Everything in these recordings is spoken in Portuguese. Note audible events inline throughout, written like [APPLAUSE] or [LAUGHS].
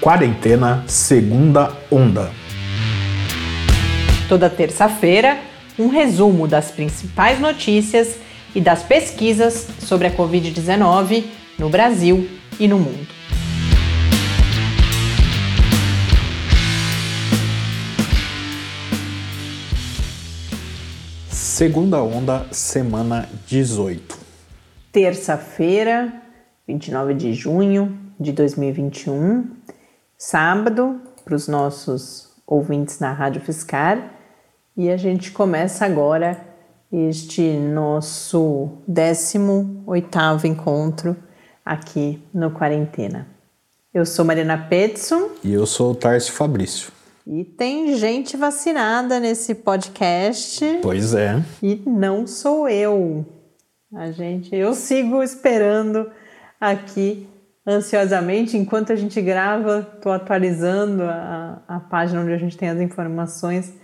Quarentena Segunda Onda. Toda terça-feira, um resumo das principais notícias e das pesquisas sobre a Covid-19 no Brasil e no mundo. Segunda Onda, semana 18. Terça-feira, 29 de junho de 2021, sábado, para os nossos ouvintes na Rádio Fiscar. E a gente começa agora este nosso 18º encontro aqui no Quarentena. Eu sou Mariana Petson. E eu sou o Tarso Fabrício. E tem gente vacinada nesse podcast. Pois é. E não sou eu. A gente, eu sigo esperando aqui ansiosamente. Enquanto a gente grava, estou atualizando a, a página onde a gente tem as informações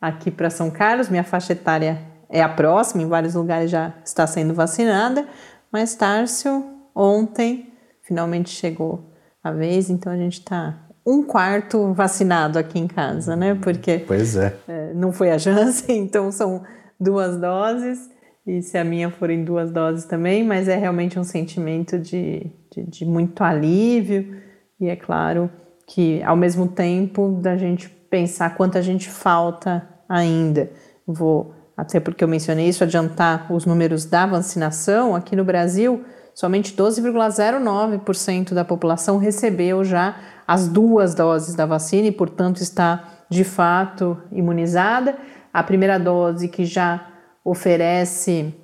aqui para São Carlos. Minha faixa etária é a próxima, em vários lugares já está sendo vacinada. Mas Tárcio, ontem, finalmente chegou a vez, então a gente está um quarto vacinado aqui em casa, né? Porque pois é. é não foi a Janssen, [LAUGHS] então são duas doses e se a minha for em duas doses também, mas é realmente um sentimento de, de, de, muito alívio e é claro que ao mesmo tempo da gente pensar quanta gente falta ainda. Vou, até porque eu mencionei isso, adiantar os números da vacinação. Aqui no Brasil, somente 12,09% da população recebeu já as duas doses da vacina e, portanto, está de fato imunizada. A primeira dose que já oferece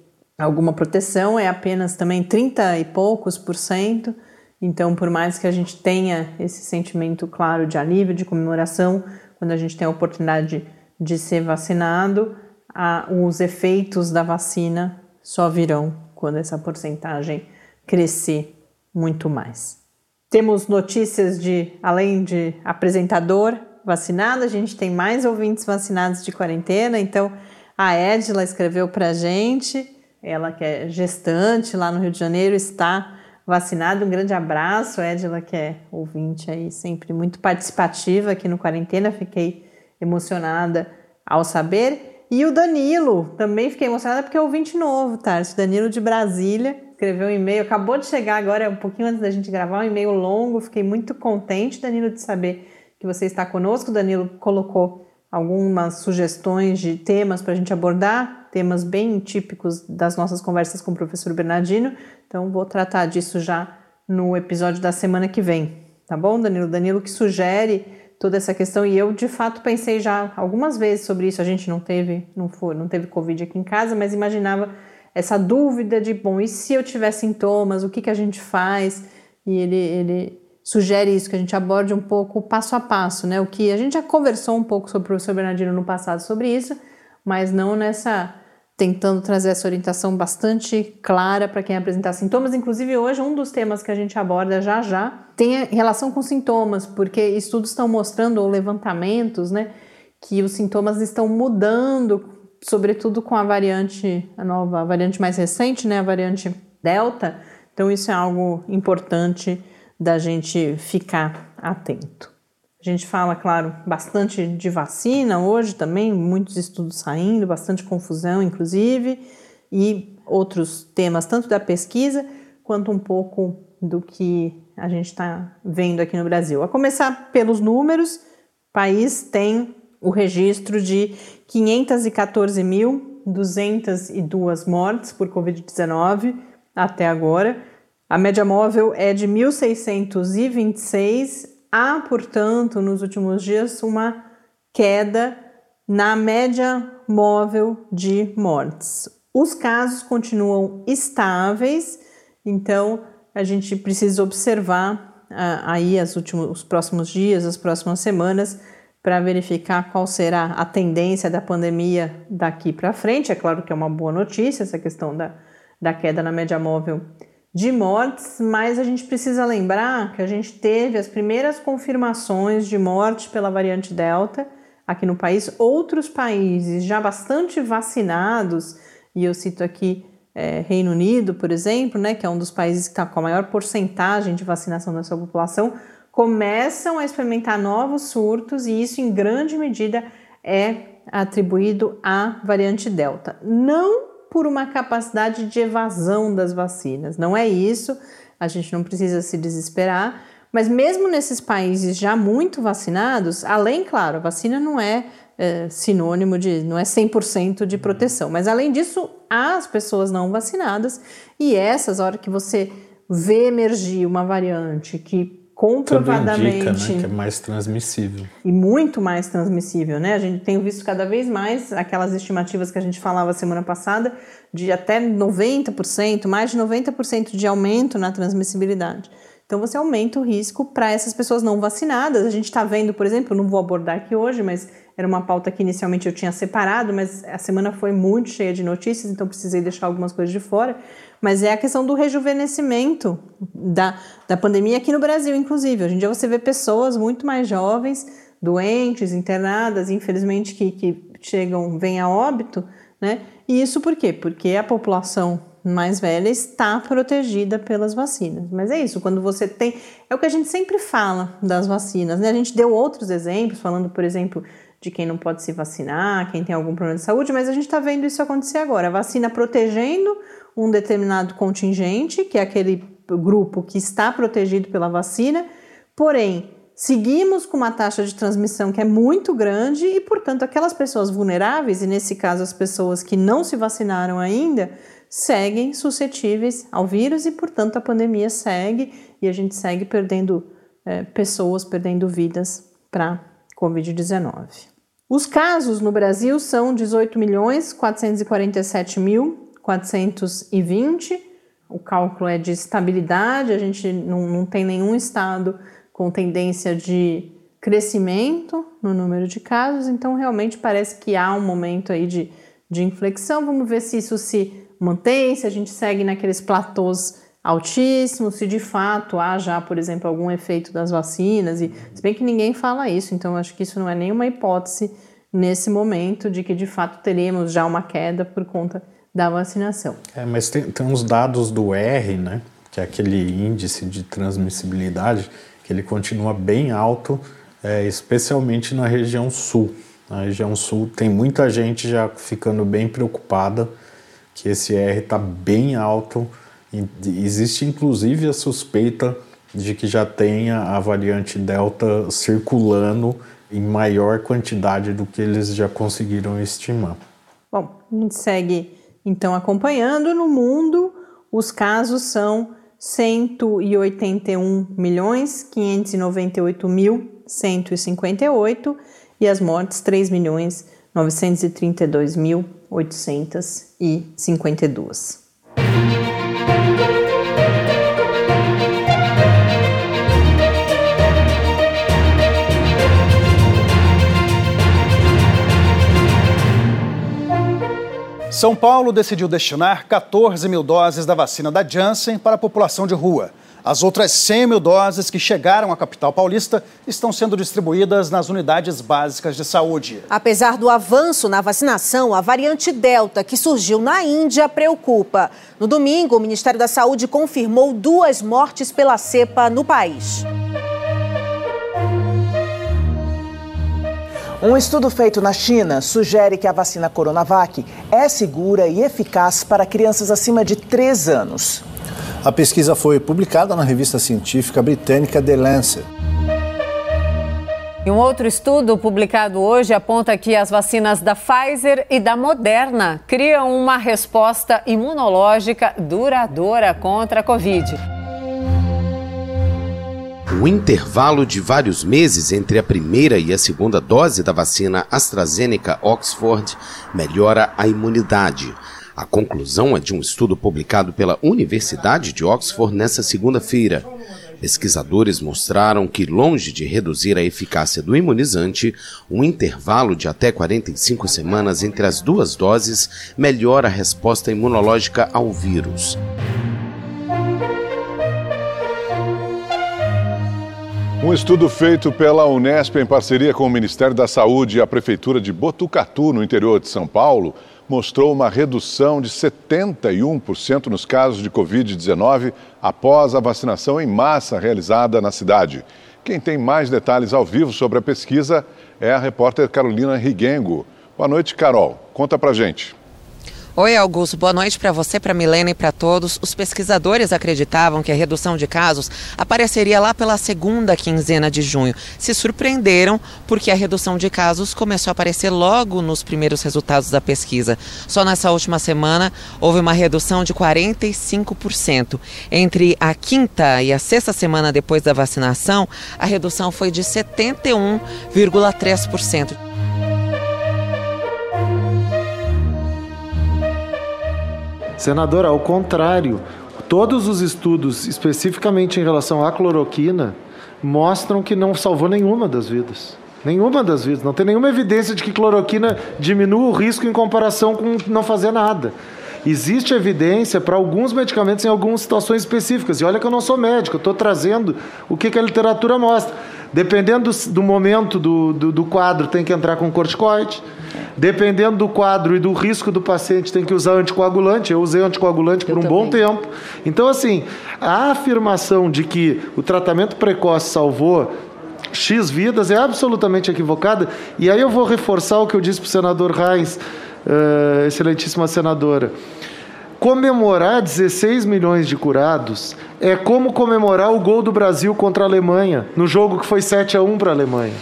alguma proteção, é apenas também 30 e poucos por cento. Então, por mais que a gente tenha esse sentimento claro de alívio, de comemoração, quando a gente tem a oportunidade de ser vacinado, a, os efeitos da vacina só virão quando essa porcentagem crescer muito mais. Temos notícias de, além de apresentador vacinado, a gente tem mais ouvintes vacinados de quarentena, então a Edila escreveu para a gente, ela que é gestante lá no Rio de Janeiro, está vacinada. Um grande abraço, Edila, que é ouvinte aí, sempre muito participativa aqui no Quarentena. Fiquei emocionada ao saber. E o Danilo, também fiquei emocionada porque é ouvinte novo, Tarso. Danilo de Brasília, escreveu um e-mail, acabou de chegar agora, um pouquinho antes da gente gravar, um e-mail longo. Fiquei muito contente, Danilo, de saber que você está conosco. Danilo colocou algumas sugestões de temas para a gente abordar, temas bem típicos das nossas conversas com o professor Bernardino. Então, vou tratar disso já no episódio da semana que vem, tá bom, Danilo? Danilo que sugere toda essa questão e eu de fato pensei já algumas vezes sobre isso. A gente não teve, não foi, não teve Covid aqui em casa, mas imaginava essa dúvida de, bom, e se eu tiver sintomas, o que, que a gente faz? E ele, ele sugere isso, que a gente aborde um pouco passo a passo, né? O que a gente já conversou um pouco sobre o professor Bernardino no passado sobre isso, mas não nessa tentando trazer essa orientação bastante clara para quem apresentar sintomas. Inclusive, hoje, um dos temas que a gente aborda já já tem relação com sintomas, porque estudos estão mostrando, ou levantamentos, né, que os sintomas estão mudando, sobretudo com a variante, a nova, a variante mais recente, né, a variante Delta. Então, isso é algo importante da gente ficar atento. A gente fala, claro, bastante de vacina hoje também, muitos estudos saindo, bastante confusão, inclusive, e outros temas, tanto da pesquisa quanto um pouco do que a gente está vendo aqui no Brasil. A começar pelos números, o país tem o registro de 514.202 mortes por Covid-19 até agora, a média móvel é de 1.626. Há, portanto, nos últimos dias, uma queda na média móvel de mortes. Os casos continuam estáveis, então a gente precisa observar uh, aí as últimos, os próximos dias, as próximas semanas, para verificar qual será a tendência da pandemia daqui para frente. É claro que é uma boa notícia essa questão da, da queda na média móvel de mortes, mas a gente precisa lembrar que a gente teve as primeiras confirmações de morte pela variante Delta aqui no país. Outros países já bastante vacinados, e eu cito aqui é, Reino Unido, por exemplo, né, que é um dos países que está com a maior porcentagem de vacinação da sua população, começam a experimentar novos surtos e isso, em grande medida, é atribuído à variante Delta. Não por uma capacidade de evasão das vacinas, não é isso, a gente não precisa se desesperar, mas mesmo nesses países já muito vacinados, além, claro, a vacina não é, é sinônimo de, não é 100% de proteção, mas além disso, há as pessoas não vacinadas e essas, hora que você vê emergir uma variante que comprovadamente indica, né, que é mais transmissível e muito mais transmissível, né? A gente tem visto cada vez mais aquelas estimativas que a gente falava semana passada de até 90%, mais de 90% de aumento na transmissibilidade. Então você aumenta o risco para essas pessoas não vacinadas. A gente está vendo, por exemplo, não vou abordar aqui hoje, mas era uma pauta que inicialmente eu tinha separado, mas a semana foi muito cheia de notícias, então precisei deixar algumas coisas de fora. Mas é a questão do rejuvenescimento da, da pandemia aqui no Brasil, inclusive. Hoje em dia você vê pessoas muito mais jovens, doentes, internadas, infelizmente que, que chegam, vêm a óbito, né? E isso por quê? Porque a população mais velha está protegida pelas vacinas. Mas é isso, quando você tem. É o que a gente sempre fala das vacinas, né? A gente deu outros exemplos, falando, por exemplo, de quem não pode se vacinar, quem tem algum problema de saúde, mas a gente está vendo isso acontecer agora. A vacina protegendo um determinado contingente, que é aquele grupo que está protegido pela vacina, porém. Seguimos com uma taxa de transmissão que é muito grande e, portanto, aquelas pessoas vulneráveis, e nesse caso as pessoas que não se vacinaram ainda, seguem suscetíveis ao vírus e, portanto, a pandemia segue e a gente segue perdendo é, pessoas, perdendo vidas para Covid-19. Os casos no Brasil são 18 milhões 447 mil 420. O cálculo é de estabilidade, a gente não, não tem nenhum estado com tendência de crescimento no número de casos, então realmente parece que há um momento aí de, de inflexão. Vamos ver se isso se mantém, se a gente segue naqueles platôs altíssimos, se de fato há já, por exemplo, algum efeito das vacinas, e se bem que ninguém fala isso, então acho que isso não é nenhuma hipótese nesse momento de que de fato teremos já uma queda por conta da vacinação. É, mas tem, tem uns dados do R, né, que é aquele índice de transmissibilidade, que ele continua bem alto, é, especialmente na região sul. Na região sul tem muita gente já ficando bem preocupada que esse R está bem alto. Existe inclusive a suspeita de que já tenha a variante Delta circulando em maior quantidade do que eles já conseguiram estimar. Bom, a gente segue então acompanhando. No mundo, os casos são 181 milhões 598 mil 158 e as mortes 3 milhões 932 mil 852. São Paulo decidiu destinar 14 mil doses da vacina da Janssen para a população de rua. As outras 100 mil doses que chegaram à capital paulista estão sendo distribuídas nas unidades básicas de saúde. Apesar do avanço na vacinação, a variante Delta, que surgiu na Índia, preocupa. No domingo, o Ministério da Saúde confirmou duas mortes pela cepa no país. Um estudo feito na China sugere que a vacina Coronavac é segura e eficaz para crianças acima de 3 anos. A pesquisa foi publicada na revista científica britânica The Lancet. E um outro estudo publicado hoje aponta que as vacinas da Pfizer e da Moderna criam uma resposta imunológica duradoura contra a Covid. O intervalo de vários meses entre a primeira e a segunda dose da vacina AstraZeneca Oxford melhora a imunidade. A conclusão é de um estudo publicado pela Universidade de Oxford nesta segunda-feira. Pesquisadores mostraram que, longe de reduzir a eficácia do imunizante, um intervalo de até 45 semanas entre as duas doses melhora a resposta imunológica ao vírus. Um estudo feito pela Unesp em parceria com o Ministério da Saúde e a Prefeitura de Botucatu, no interior de São Paulo, mostrou uma redução de 71% nos casos de Covid-19 após a vacinação em massa realizada na cidade. Quem tem mais detalhes ao vivo sobre a pesquisa é a repórter Carolina Riguengo. Boa noite, Carol. Conta pra gente. Oi, Augusto. Boa noite para você, para Milena e para todos. Os pesquisadores acreditavam que a redução de casos apareceria lá pela segunda quinzena de junho. Se surpreenderam porque a redução de casos começou a aparecer logo nos primeiros resultados da pesquisa. Só nessa última semana houve uma redução de 45%. Entre a quinta e a sexta semana depois da vacinação, a redução foi de 71,3%. Senadora, ao contrário, todos os estudos, especificamente em relação à cloroquina, mostram que não salvou nenhuma das vidas. Nenhuma das vidas. Não tem nenhuma evidência de que cloroquina diminua o risco em comparação com não fazer nada. Existe evidência para alguns medicamentos em algumas situações específicas. E olha que eu não sou médico, eu estou trazendo o que, que, a literatura mostra. Dependendo do, do momento do, do, do quadro, tem que entrar com corticoide. Dependendo do quadro e do risco do paciente, tem que usar anticoagulante. Eu usei anticoagulante por Eu um também. bom tempo. Então, assim, a afirmação de que o tratamento precoce salvou X vidas é absolutamente equivocada. E aí eu vou reforçar o que eu disse para o senador Reis, uh, excelentíssima senadora. Comemorar 16 milhões de curados é como comemorar o gol do Brasil contra a Alemanha, no jogo que foi 7 a 1 para a Alemanha.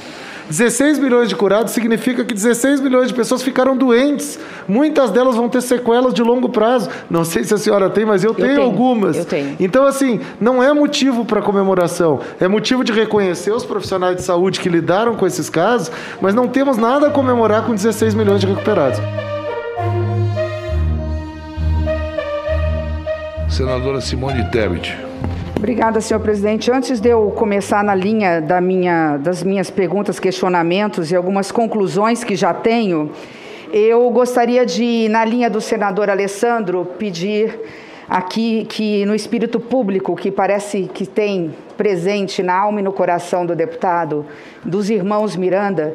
16 milhões de curados significa que 16 milhões de pessoas ficaram doentes. Muitas delas vão ter sequelas de longo prazo. Não sei se a senhora tem, mas eu, eu tenho, tenho, algumas. Eu tenho. Então, assim, não é motivo para comemoração. É motivo de reconhecer os profissionais de saúde que lidaram com esses casos, mas não temos nada a comemorar com 16 milhões de recuperados. Senadora Simone Tebet. Obrigada, senhor presidente. Antes de eu começar na linha da minha, das minhas perguntas, questionamentos e algumas conclusões que já tenho, eu gostaria de, na linha do senador Alessandro, pedir aqui que no espírito público que parece que tem presente na alma e no coração do deputado, dos irmãos Miranda,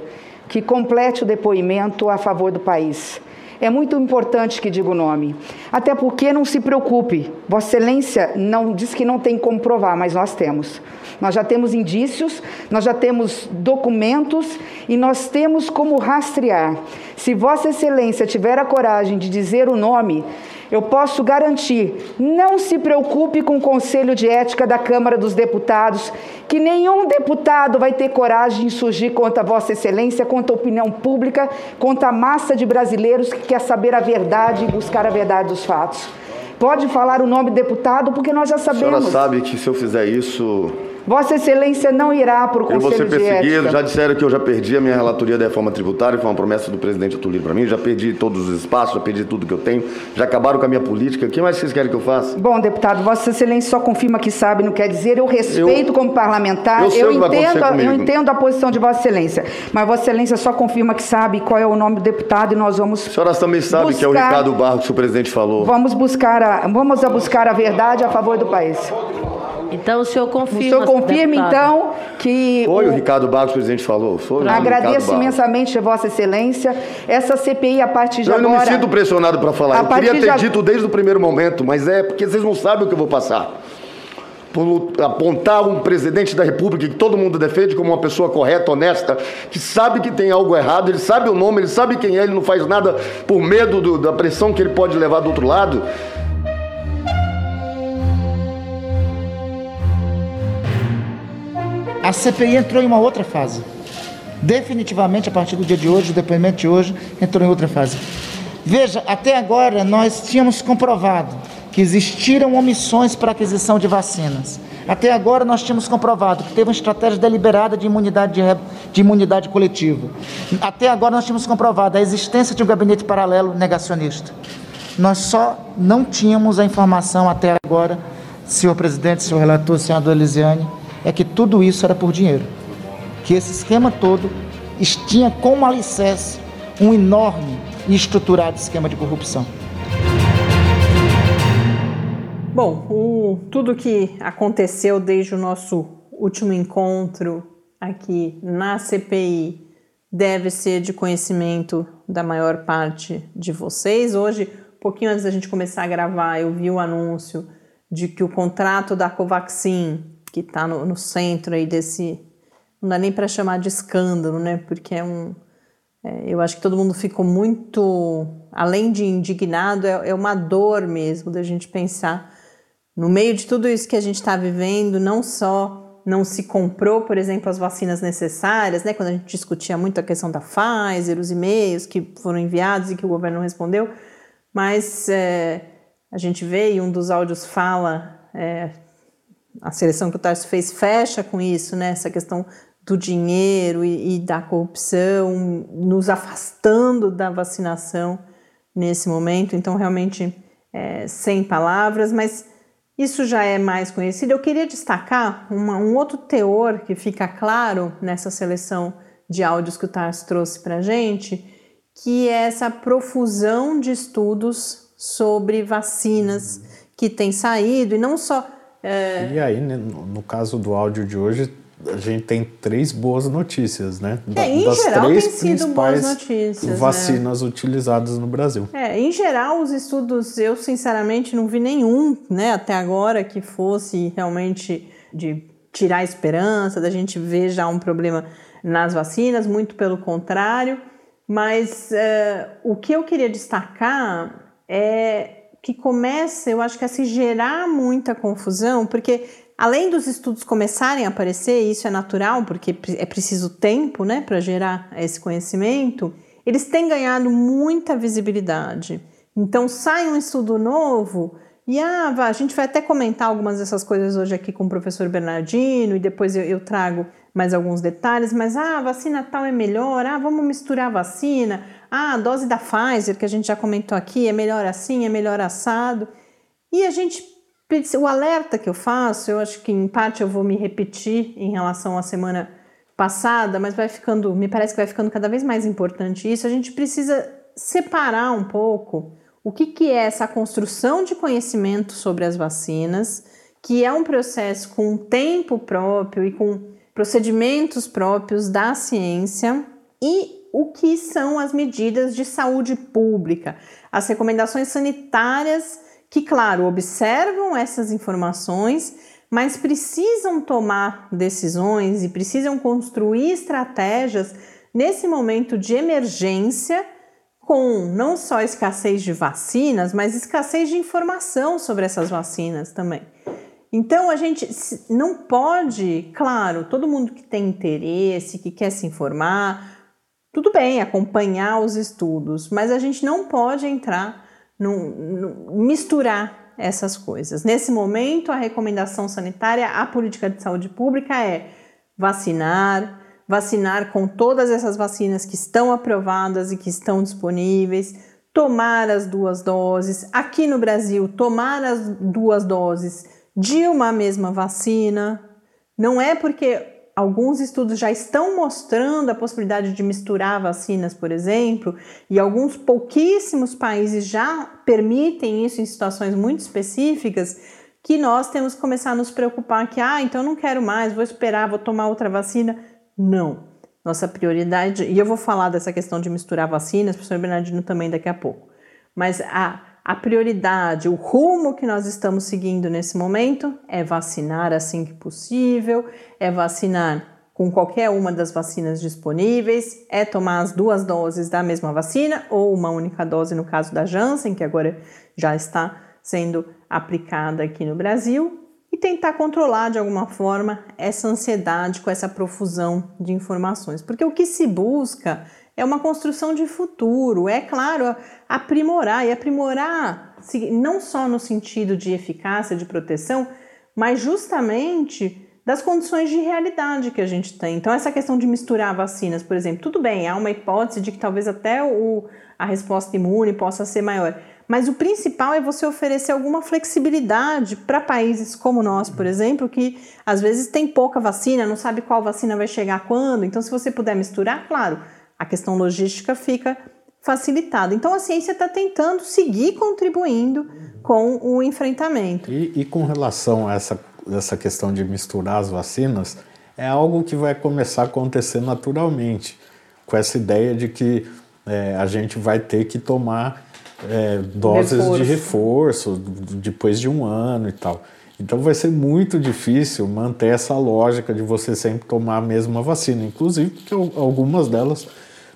que complete o depoimento a favor do país. É muito importante que diga o nome. Até porque não se preocupe, Vossa Excelência não diz que não tem como provar, mas nós temos. Nós já temos indícios, nós já temos documentos e nós temos como rastrear. Se Vossa Excelência tiver a coragem de dizer o nome, eu posso garantir, não se preocupe com o Conselho de Ética da Câmara dos Deputados, que nenhum deputado vai ter coragem de surgir contra Vossa Excelência, contra a opinião pública, contra a massa de brasileiros que quer saber a verdade e buscar a verdade dos fatos. Pode falar o nome do deputado, porque nós já sabemos. A senhora sabe que se eu fizer isso, Vossa Excelência não irá para o Conselho. Eu vou ser perseguido. Já disseram que eu já perdi a minha relatoria da reforma tributária, foi uma promessa do presidente Atulino para mim. Já perdi todos os espaços, já perdi tudo que eu tenho. Já acabaram com a minha política. O que mais vocês querem que eu faça? Bom, deputado, Vossa Excelência só confirma que sabe, não quer dizer. Eu respeito eu, como parlamentar. Eu, eu entendo, a, eu entendo a posição de Vossa Excelência. Mas Vossa Excelência só confirma que sabe qual é o nome do deputado e nós vamos. A senhora também sabe buscar, que é o Ricardo Barros que o presidente falou. Vamos buscar a, vamos a buscar a verdade a favor do país. Então o senhor confirma. O senhor confirma, então, que. Foi o, o Ricardo Barros, o presidente falou. Foi Agradeço imensamente, Vossa Excelência. Essa CPI, a partir de eu agora. Eu não me sinto pressionado para falar. Eu queria ter de... dito desde o primeiro momento, mas é porque vocês não sabem o que eu vou passar por apontar um presidente da República que todo mundo defende como uma pessoa correta, honesta, que sabe que tem algo errado, ele sabe o nome, ele sabe quem é, ele não faz nada por medo do, da pressão que ele pode levar do outro lado. A CPI entrou em uma outra fase. Definitivamente, a partir do dia de hoje, o depoimento de hoje entrou em outra fase. Veja, até agora nós tínhamos comprovado que existiram omissões para aquisição de vacinas. Até agora nós tínhamos comprovado que teve uma estratégia deliberada de imunidade, de, de imunidade coletiva. Até agora nós tínhamos comprovado a existência de um gabinete paralelo negacionista. Nós só não tínhamos a informação até agora, senhor presidente, senhor relator, senador Elisiane, é que tudo isso era por dinheiro. Que esse esquema todo tinha como alicerce um enorme e estruturado esquema de corrupção. Bom, o, tudo que aconteceu desde o nosso último encontro aqui na CPI deve ser de conhecimento da maior parte de vocês. Hoje, um pouquinho antes da gente começar a gravar, eu vi o anúncio de que o contrato da Covaxin que está no, no, centro aí desse, não dá nem para chamar de escândalo, né? Porque é um. É, eu acho que todo mundo ficou muito, além de indignado, é, é uma dor mesmo da gente pensar no meio de tudo isso que a gente está vivendo, não só não se comprou, por exemplo, as vacinas necessárias, né? Quando a gente discutia muito a questão da Pfizer, os e-mails que foram enviados e que o governo não respondeu, mas é, a gente vê e um dos áudios fala, é, a seleção que o Tarso fez fecha com isso, né? Essa questão do dinheiro e, e da corrupção, nos afastando da vacinação nesse momento. Então, realmente, é, sem palavras, mas isso já é mais conhecido. Eu queria destacar uma, um outro teor que fica claro nessa seleção de áudios que o Tarso trouxe para a gente, que é essa profusão de estudos sobre vacinas que tem saído, e não só. É... E aí, né, no caso do áudio de hoje, a gente tem três boas notícias, né? Da, é, em das geral, três tem sido boas notícias. Né? Vacinas né? utilizadas no Brasil. É, em geral, os estudos, eu sinceramente não vi nenhum, né, até agora, que fosse realmente de tirar a esperança, da gente ver já um problema nas vacinas, muito pelo contrário. Mas uh, o que eu queria destacar é que começa, eu acho que a se gerar muita confusão, porque além dos estudos começarem a aparecer, isso é natural, porque é preciso tempo né, para gerar esse conhecimento, eles têm ganhado muita visibilidade. Então, sai um estudo novo e ah, a gente vai até comentar algumas dessas coisas hoje aqui com o professor Bernardino e depois eu, eu trago mais alguns detalhes, mas ah, vacina tal é melhor, ah, vamos misturar vacina, ah, a dose da Pfizer, que a gente já comentou aqui, é melhor assim, é melhor assado. E a gente o alerta que eu faço, eu acho que em parte eu vou me repetir em relação à semana passada, mas vai ficando, me parece que vai ficando cada vez mais importante isso. A gente precisa separar um pouco o que, que é essa construção de conhecimento sobre as vacinas, que é um processo com tempo próprio e com procedimentos próprios da ciência, e o que são as medidas de saúde pública, as recomendações sanitárias que, claro, observam essas informações, mas precisam tomar decisões e precisam construir estratégias nesse momento de emergência, com não só escassez de vacinas, mas escassez de informação sobre essas vacinas também. Então a gente não pode, claro, todo mundo que tem interesse, que quer se informar, tudo bem acompanhar os estudos, mas a gente não pode entrar misturar essas coisas. Nesse momento, a recomendação sanitária, a política de saúde pública é vacinar, vacinar com todas essas vacinas que estão aprovadas e que estão disponíveis, tomar as duas doses. Aqui no Brasil, tomar as duas doses de uma mesma vacina. Não é porque alguns estudos já estão mostrando a possibilidade de misturar vacinas, por exemplo, e alguns pouquíssimos países já permitem isso em situações muito específicas, que nós temos que começar a nos preocupar que, ah, então não quero mais, vou esperar, vou tomar outra vacina. Não. Nossa prioridade, e eu vou falar dessa questão de misturar vacinas, professor Bernardino também daqui a pouco, mas a a prioridade, o rumo que nós estamos seguindo nesse momento é vacinar assim que possível, é vacinar com qualquer uma das vacinas disponíveis, é tomar as duas doses da mesma vacina ou uma única dose no caso da Janssen, que agora já está sendo aplicada aqui no Brasil, e tentar controlar de alguma forma essa ansiedade com essa profusão de informações, porque o que se busca é uma construção de futuro, é claro, aprimorar e aprimorar não só no sentido de eficácia, de proteção, mas justamente das condições de realidade que a gente tem. Então, essa questão de misturar vacinas, por exemplo, tudo bem, há uma hipótese de que talvez até o, a resposta imune possa ser maior, mas o principal é você oferecer alguma flexibilidade para países como nós, por exemplo, que às vezes tem pouca vacina, não sabe qual vacina vai chegar quando. Então, se você puder misturar, claro, a questão logística fica facilitada. Então a ciência está tentando seguir contribuindo com o enfrentamento. E, e, com relação a essa, essa questão de misturar as vacinas, é algo que vai começar a acontecer naturalmente, com essa ideia de que é, a gente vai ter que tomar é, doses reforço. de reforço depois de um ano e tal. Então vai ser muito difícil manter essa lógica de você sempre tomar a mesma vacina, inclusive porque algumas delas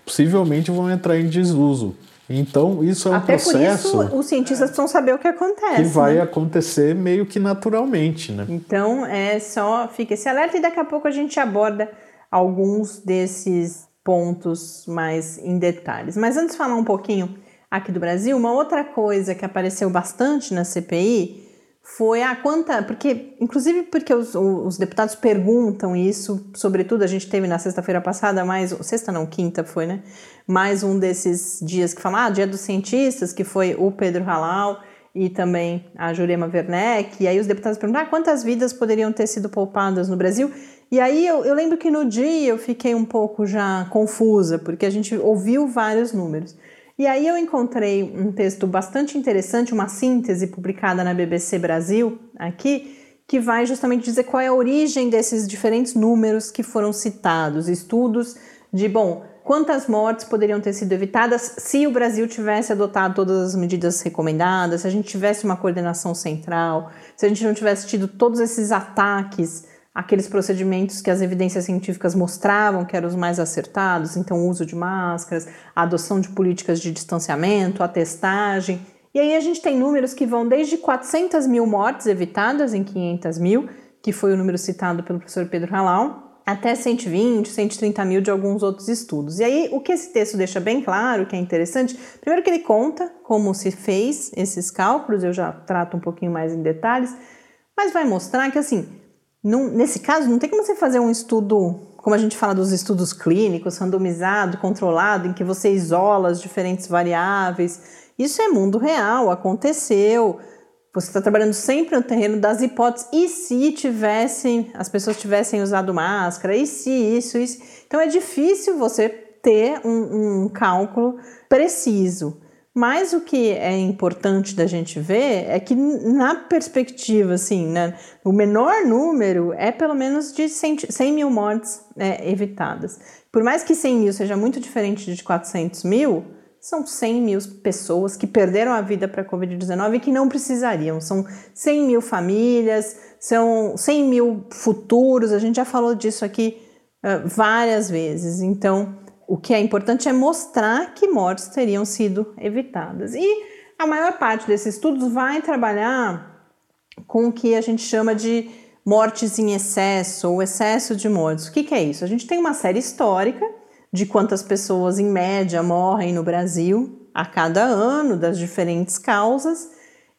possivelmente vão entrar em desuso. Então, isso é um Até processo. Por isso, os cientistas precisam saber o que acontece. Que vai né? acontecer meio que naturalmente, né? Então, é só. Fica esse alerta e daqui a pouco a gente aborda alguns desses pontos mais em detalhes. Mas antes de falar um pouquinho aqui do Brasil, uma outra coisa que apareceu bastante na CPI foi a quanta. Porque, inclusive, porque os, os deputados perguntam isso, sobretudo a gente teve na sexta-feira passada, mais. Sexta não, quinta foi, né? Mais um desses dias que falam, ah, dia dos cientistas, que foi o Pedro Halal e também a Jurema Werneck. E aí os deputados perguntam, ah, quantas vidas poderiam ter sido poupadas no Brasil? E aí eu, eu lembro que no dia eu fiquei um pouco já confusa, porque a gente ouviu vários números. E aí eu encontrei um texto bastante interessante, uma síntese publicada na BBC Brasil aqui, que vai justamente dizer qual é a origem desses diferentes números que foram citados, estudos de, bom, quantas mortes poderiam ter sido evitadas se o Brasil tivesse adotado todas as medidas recomendadas, se a gente tivesse uma coordenação central, se a gente não tivesse tido todos esses ataques aqueles procedimentos que as evidências científicas mostravam que eram os mais acertados, então o uso de máscaras, a adoção de políticas de distanciamento, a testagem. E aí a gente tem números que vão desde 400 mil mortes evitadas em 500 mil, que foi o número citado pelo professor Pedro Halal, até 120, 130 mil de alguns outros estudos. E aí, o que esse texto deixa bem claro, que é interessante, primeiro que ele conta como se fez esses cálculos, eu já trato um pouquinho mais em detalhes, mas vai mostrar que, assim, nesse caso, não tem como você fazer um estudo, como a gente fala dos estudos clínicos, randomizado, controlado, em que você isola as diferentes variáveis. Isso é mundo real, aconteceu. Você está trabalhando sempre no terreno das hipóteses. E se tivessem, as pessoas tivessem usado máscara? E se isso, isso? Então é difícil você ter um, um cálculo preciso. Mas o que é importante da gente ver é que na perspectiva, assim, né, o menor número é pelo menos de 100, 100 mil mortes é, evitadas. Por mais que 100 mil seja muito diferente de 400 mil, são 100 mil pessoas que perderam a vida para a Covid-19 e que não precisariam. São 100 mil famílias, são 100 mil futuros, a gente já falou disso aqui uh, várias vezes. Então, o que é importante é mostrar que mortes teriam sido evitadas. E a maior parte desses estudos vai trabalhar com o que a gente chama de mortes em excesso ou excesso de mortes. O que, que é isso? A gente tem uma série histórica de quantas pessoas, em média, morrem no Brasil a cada ano, das diferentes causas.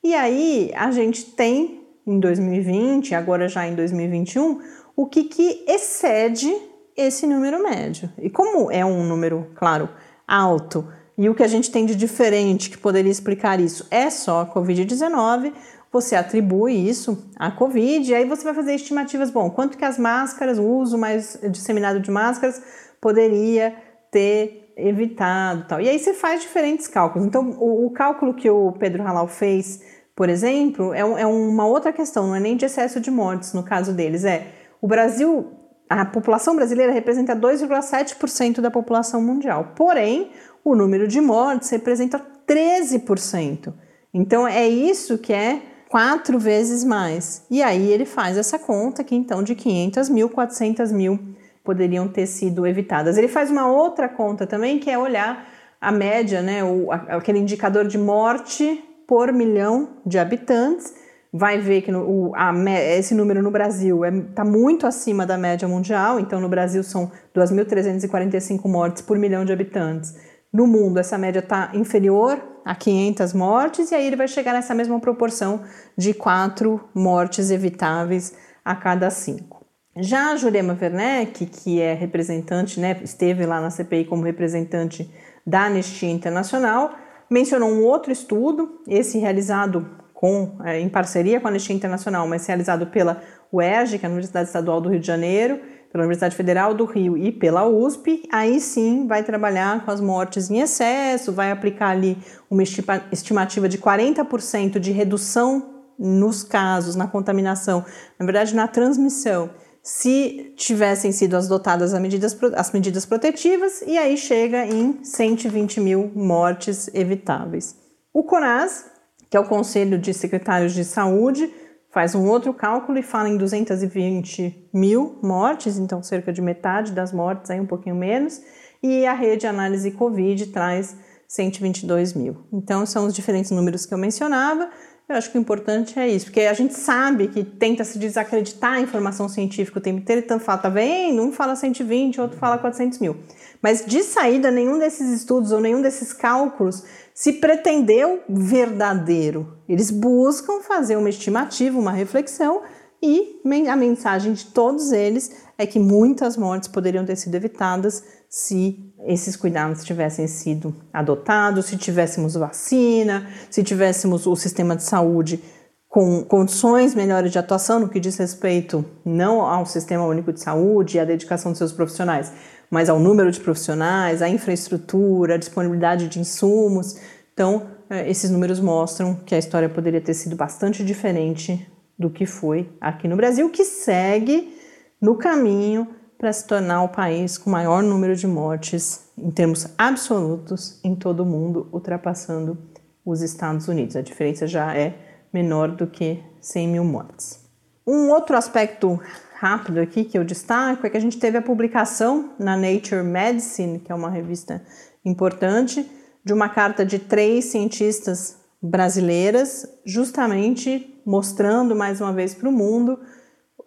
E aí a gente tem, em 2020, agora já em 2021, o que, que excede esse número médio. E como é um número, claro, alto, e o que a gente tem de diferente que poderia explicar isso é só a Covid-19, você atribui isso à Covid, e aí você vai fazer estimativas, bom, quanto que as máscaras, o uso mais disseminado de máscaras poderia ter evitado tal. E aí você faz diferentes cálculos. Então, o, o cálculo que o Pedro Halal fez, por exemplo, é, é uma outra questão, não é nem de excesso de mortes no caso deles, é o Brasil a população brasileira representa 2,7% da população mundial. Porém, o número de mortes representa 13%. Então é isso que é quatro vezes mais. E aí ele faz essa conta que então de 500 mil, 400 mil poderiam ter sido evitadas. Ele faz uma outra conta também que é olhar a média, né, o, aquele indicador de morte por milhão de habitantes vai ver que no, o, a, esse número no Brasil está é, tá muito acima da média mundial, então no Brasil são 2.345 mortes por milhão de habitantes. No mundo, essa média está inferior a 500 mortes, e aí ele vai chegar nessa mesma proporção de 4 mortes evitáveis a cada 5. Já a Jurema Werneck, que é representante, né, esteve lá na CPI como representante da Anistia Internacional, mencionou um outro estudo, esse realizado com, é, em parceria com a Anistia Internacional, mas realizado pela UERJ, que é a Universidade Estadual do Rio de Janeiro, pela Universidade Federal do Rio e pela USP, aí sim vai trabalhar com as mortes em excesso, vai aplicar ali uma estimativa de 40% de redução nos casos, na contaminação, na verdade na transmissão, se tivessem sido adotadas as medidas, as medidas protetivas, e aí chega em 120 mil mortes evitáveis. O CONAS que é o Conselho de Secretários de Saúde, faz um outro cálculo e fala em 220 mil mortes, então cerca de metade das mortes, aí um pouquinho menos, e a rede análise Covid traz 122 mil. Então são os diferentes números que eu mencionava. Eu acho que o importante é isso, porque a gente sabe que tenta se desacreditar a informação científica o tempo inteiro, então fala, tá vendo? Um fala 120, outro fala 400 mil. Mas de saída, nenhum desses estudos ou nenhum desses cálculos se pretendeu verdadeiro. Eles buscam fazer uma estimativa, uma reflexão, e a mensagem de todos eles é que muitas mortes poderiam ter sido evitadas se esses cuidados tivessem sido adotados, se tivéssemos vacina, se tivéssemos o sistema de saúde com condições melhores de atuação no que diz respeito não ao sistema único de saúde e à dedicação de seus profissionais, mas ao número de profissionais, à infraestrutura, à disponibilidade de insumos. Então, é, esses números mostram que a história poderia ter sido bastante diferente do que foi aqui no Brasil, que segue no caminho para se tornar o país com maior número de mortes em termos absolutos em todo o mundo, ultrapassando os Estados Unidos. A diferença já é menor do que 100 mil mortes. Um outro aspecto rápido aqui que eu destaco é que a gente teve a publicação na Nature Medicine, que é uma revista importante, de uma carta de três cientistas brasileiras, justamente mostrando mais uma vez para o mundo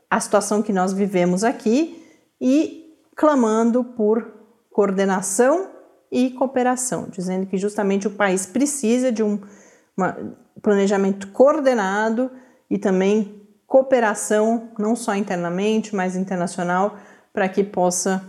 a situação que nós vivemos aqui e clamando por coordenação e cooperação, dizendo que justamente o país precisa de um planejamento coordenado e também cooperação, não só internamente, mas internacional, para que possa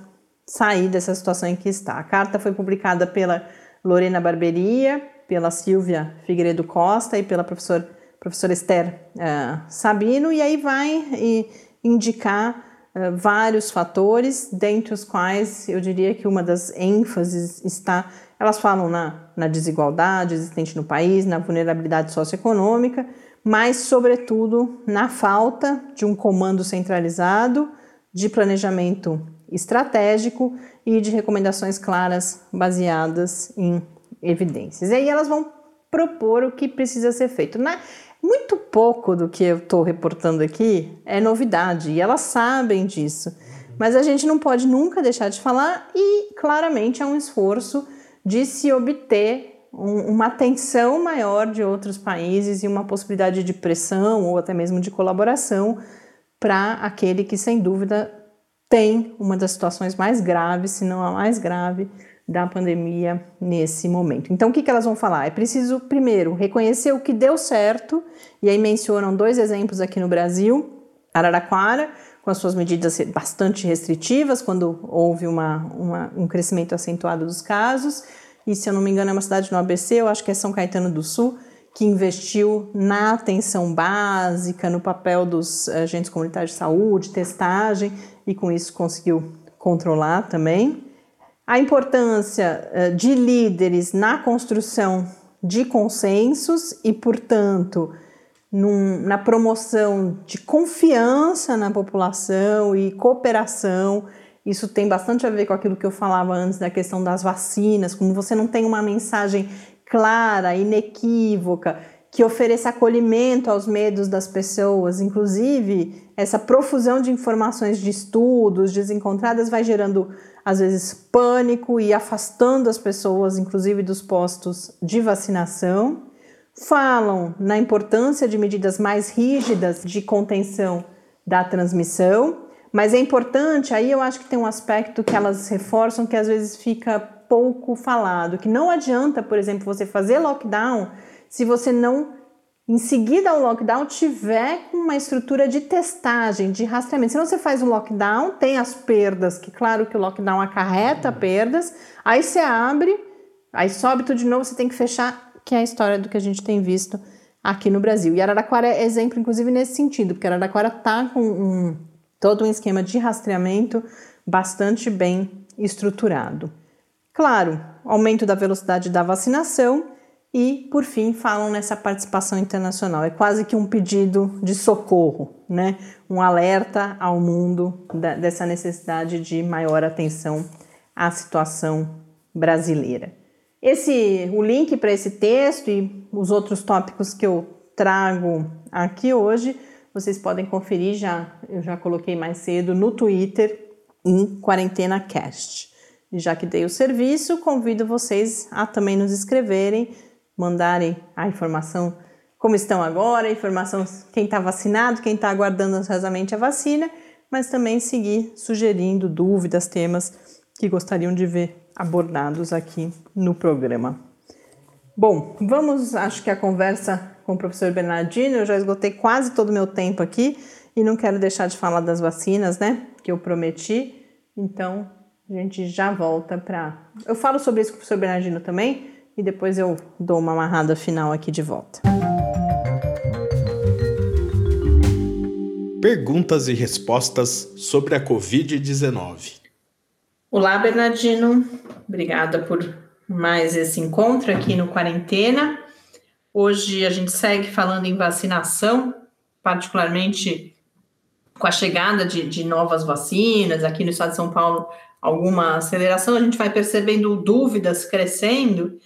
sair dessa situação em que está. A carta foi publicada pela Lorena Barberia, pela Silvia Figueiredo Costa e pela professor, professora Esther uh, Sabino, e aí vai e, indicar uh, vários fatores, dentre os quais eu diria que uma das ênfases está, elas falam na, na desigualdade existente no país, na vulnerabilidade socioeconômica, mas, sobretudo, na falta de um comando centralizado, de planejamento estratégico e de recomendações claras baseadas em evidências. E aí elas vão propor o que precisa ser feito. Na, muito pouco do que eu estou reportando aqui é novidade e elas sabem disso. Mas a gente não pode nunca deixar de falar e claramente é um esforço de se obter um, uma atenção maior de outros países e uma possibilidade de pressão ou até mesmo de colaboração para aquele que, sem dúvida, tem uma das situações mais graves, se não a mais grave, da pandemia nesse momento. Então, o que, que elas vão falar? É preciso, primeiro, reconhecer o que deu certo, e aí mencionam dois exemplos aqui no Brasil: Araraquara, com as suas medidas bastante restritivas, quando houve uma, uma, um crescimento acentuado dos casos, e se eu não me engano é uma cidade no ABC, eu acho que é São Caetano do Sul, que investiu na atenção básica, no papel dos agentes comunitários de saúde, testagem, e com isso conseguiu controlar também. A importância eh, de líderes na construção de consensos e, portanto, num, na promoção de confiança na população e cooperação. Isso tem bastante a ver com aquilo que eu falava antes da questão das vacinas, como você não tem uma mensagem clara, inequívoca, que ofereça acolhimento aos medos das pessoas. Inclusive, essa profusão de informações de estudos desencontradas vai gerando, às vezes, pânico e afastando as pessoas, inclusive dos postos de vacinação falam na importância de medidas mais rígidas de contenção da transmissão, mas é importante, aí eu acho que tem um aspecto que elas reforçam que às vezes fica pouco falado, que não adianta, por exemplo, você fazer lockdown se você não em seguida ao lockdown tiver uma estrutura de testagem, de rastreamento. Se você faz um lockdown, tem as perdas, que claro que o lockdown acarreta perdas, aí você abre, aí sobe tudo de novo, você tem que fechar que é a história do que a gente tem visto aqui no Brasil. E Araraquara é exemplo, inclusive, nesse sentido, porque Araraquara está com um, todo um esquema de rastreamento bastante bem estruturado. Claro, aumento da velocidade da vacinação e, por fim, falam nessa participação internacional. É quase que um pedido de socorro, né? um alerta ao mundo da, dessa necessidade de maior atenção à situação brasileira. Esse, o link para esse texto e os outros tópicos que eu trago aqui hoje vocês podem conferir já, eu já coloquei mais cedo no Twitter em Quarentena Cast. E já que dei o serviço, convido vocês a também nos escreverem, mandarem a informação como estão agora, informação quem está vacinado, quem está aguardando ansiosamente a vacina, mas também seguir sugerindo dúvidas, temas que gostariam de ver abordados aqui no programa. Bom, vamos, acho que a conversa com o professor Bernardino, eu já esgotei quase todo o meu tempo aqui e não quero deixar de falar das vacinas, né, que eu prometi, então a gente já volta para. Eu falo sobre isso com o professor Bernardino também e depois eu dou uma amarrada final aqui de volta. Perguntas e respostas sobre a Covid-19. Olá, Bernardino. Obrigada por mais esse encontro aqui no Quarentena. Hoje a gente segue falando em vacinação, particularmente com a chegada de, de novas vacinas aqui no estado de São Paulo, alguma aceleração, a gente vai percebendo dúvidas crescendo.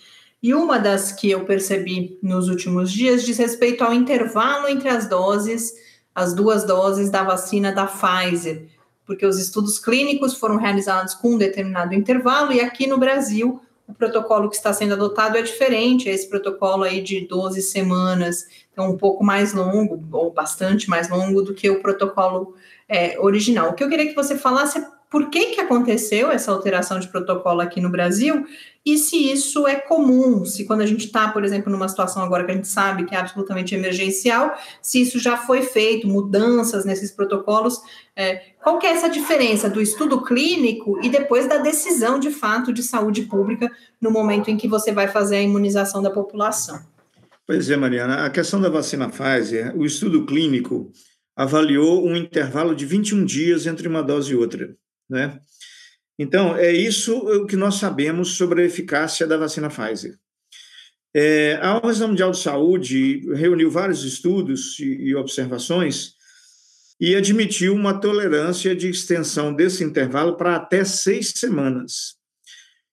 E uma das que eu percebi nos últimos dias diz respeito ao intervalo entre as doses, as duas doses da vacina da Pfizer, porque os estudos clínicos foram realizados com um determinado intervalo e aqui no Brasil o protocolo que está sendo adotado é diferente, é esse protocolo aí de 12 semanas, então um pouco mais longo, ou bastante mais longo do que o protocolo é, original. O que eu queria que você falasse é por que, que aconteceu essa alteração de protocolo aqui no Brasil e se isso é comum, se quando a gente está, por exemplo, numa situação agora que a gente sabe que é absolutamente emergencial, se isso já foi feito, mudanças nesses protocolos, é, qual que é essa diferença do estudo clínico e depois da decisão de fato de saúde pública no momento em que você vai fazer a imunização da população? Pois é, Mariana, a questão da vacina Pfizer, o estudo clínico avaliou um intervalo de 21 dias entre uma dose e outra né? Então, é isso o que nós sabemos sobre a eficácia da vacina Pfizer. É, a Organização Mundial de Saúde reuniu vários estudos e, e observações e admitiu uma tolerância de extensão desse intervalo para até seis semanas.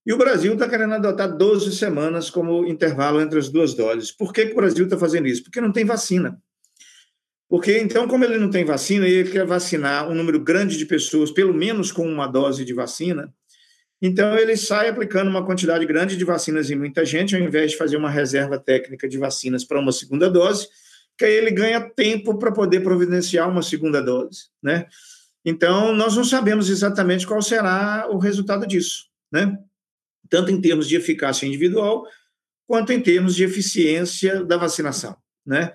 E o Brasil está querendo adotar 12 semanas como intervalo entre as duas doses. Por que, que o Brasil está fazendo isso? Porque não tem vacina. Porque, então, como ele não tem vacina e ele quer vacinar um número grande de pessoas, pelo menos com uma dose de vacina, então ele sai aplicando uma quantidade grande de vacinas em muita gente, ao invés de fazer uma reserva técnica de vacinas para uma segunda dose, que aí ele ganha tempo para poder providenciar uma segunda dose, né? Então, nós não sabemos exatamente qual será o resultado disso, né? Tanto em termos de eficácia individual, quanto em termos de eficiência da vacinação, né?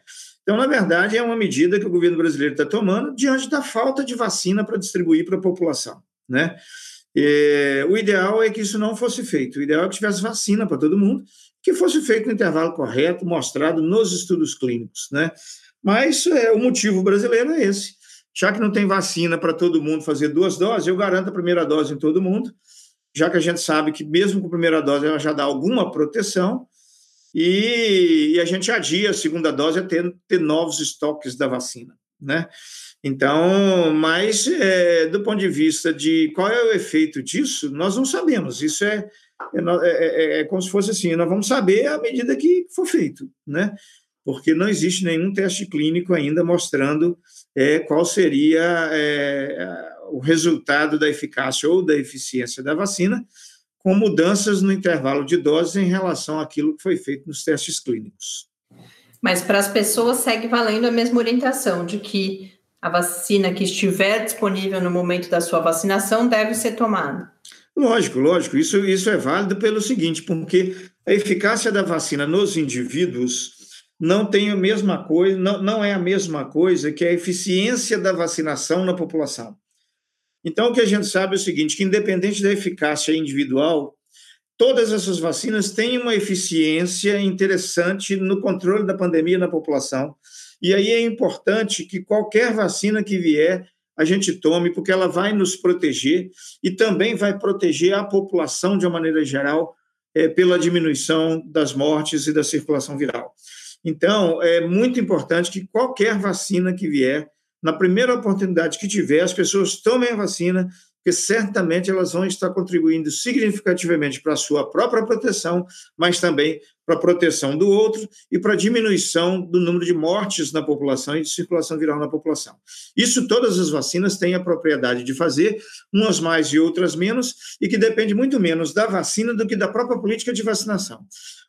Então, na verdade, é uma medida que o governo brasileiro está tomando diante da falta de vacina para distribuir para a população. Né? E, o ideal é que isso não fosse feito. O ideal é que tivesse vacina para todo mundo, que fosse feito no intervalo correto, mostrado nos estudos clínicos. Né? Mas é, o motivo brasileiro é esse. Já que não tem vacina para todo mundo fazer duas doses, eu garanto a primeira dose em todo mundo, já que a gente sabe que, mesmo com a primeira dose, ela já dá alguma proteção e, e a gente adia a segunda dose até ter, novos estoques da vacina, né? Então, mas é, do ponto de vista de qual é o efeito disso, nós não sabemos. Isso é, é, é, é, é como se fosse assim: nós vamos saber à medida que for feito, né? Porque não existe nenhum teste clínico ainda mostrando é, qual seria é, o resultado da eficácia ou da eficiência da vacina, com mudanças no intervalo de doses em relação àquilo que foi feito nos testes clínicos. Mas para as pessoas segue valendo a mesma orientação de que a vacina que estiver disponível no momento da sua vacinação deve ser tomada. Lógico, lógico. Isso, isso é válido pelo seguinte, porque a eficácia da vacina nos indivíduos não tem a mesma coisa, não, não é a mesma coisa que a eficiência da vacinação na população. Então, o que a gente sabe é o seguinte: que independente da eficácia individual, todas essas vacinas têm uma eficiência interessante no controle da pandemia na população. E aí é importante que qualquer vacina que vier, a gente tome, porque ela vai nos proteger e também vai proteger a população de uma maneira geral é, pela diminuição das mortes e da circulação viral. Então, é muito importante que qualquer vacina que vier, na primeira oportunidade que tiver, as pessoas tomem a vacina porque certamente elas vão estar contribuindo significativamente para a sua própria proteção, mas também para a proteção do outro e para a diminuição do número de mortes na população e de circulação viral na população. Isso todas as vacinas têm a propriedade de fazer, umas mais e outras menos, e que depende muito menos da vacina do que da própria política de vacinação.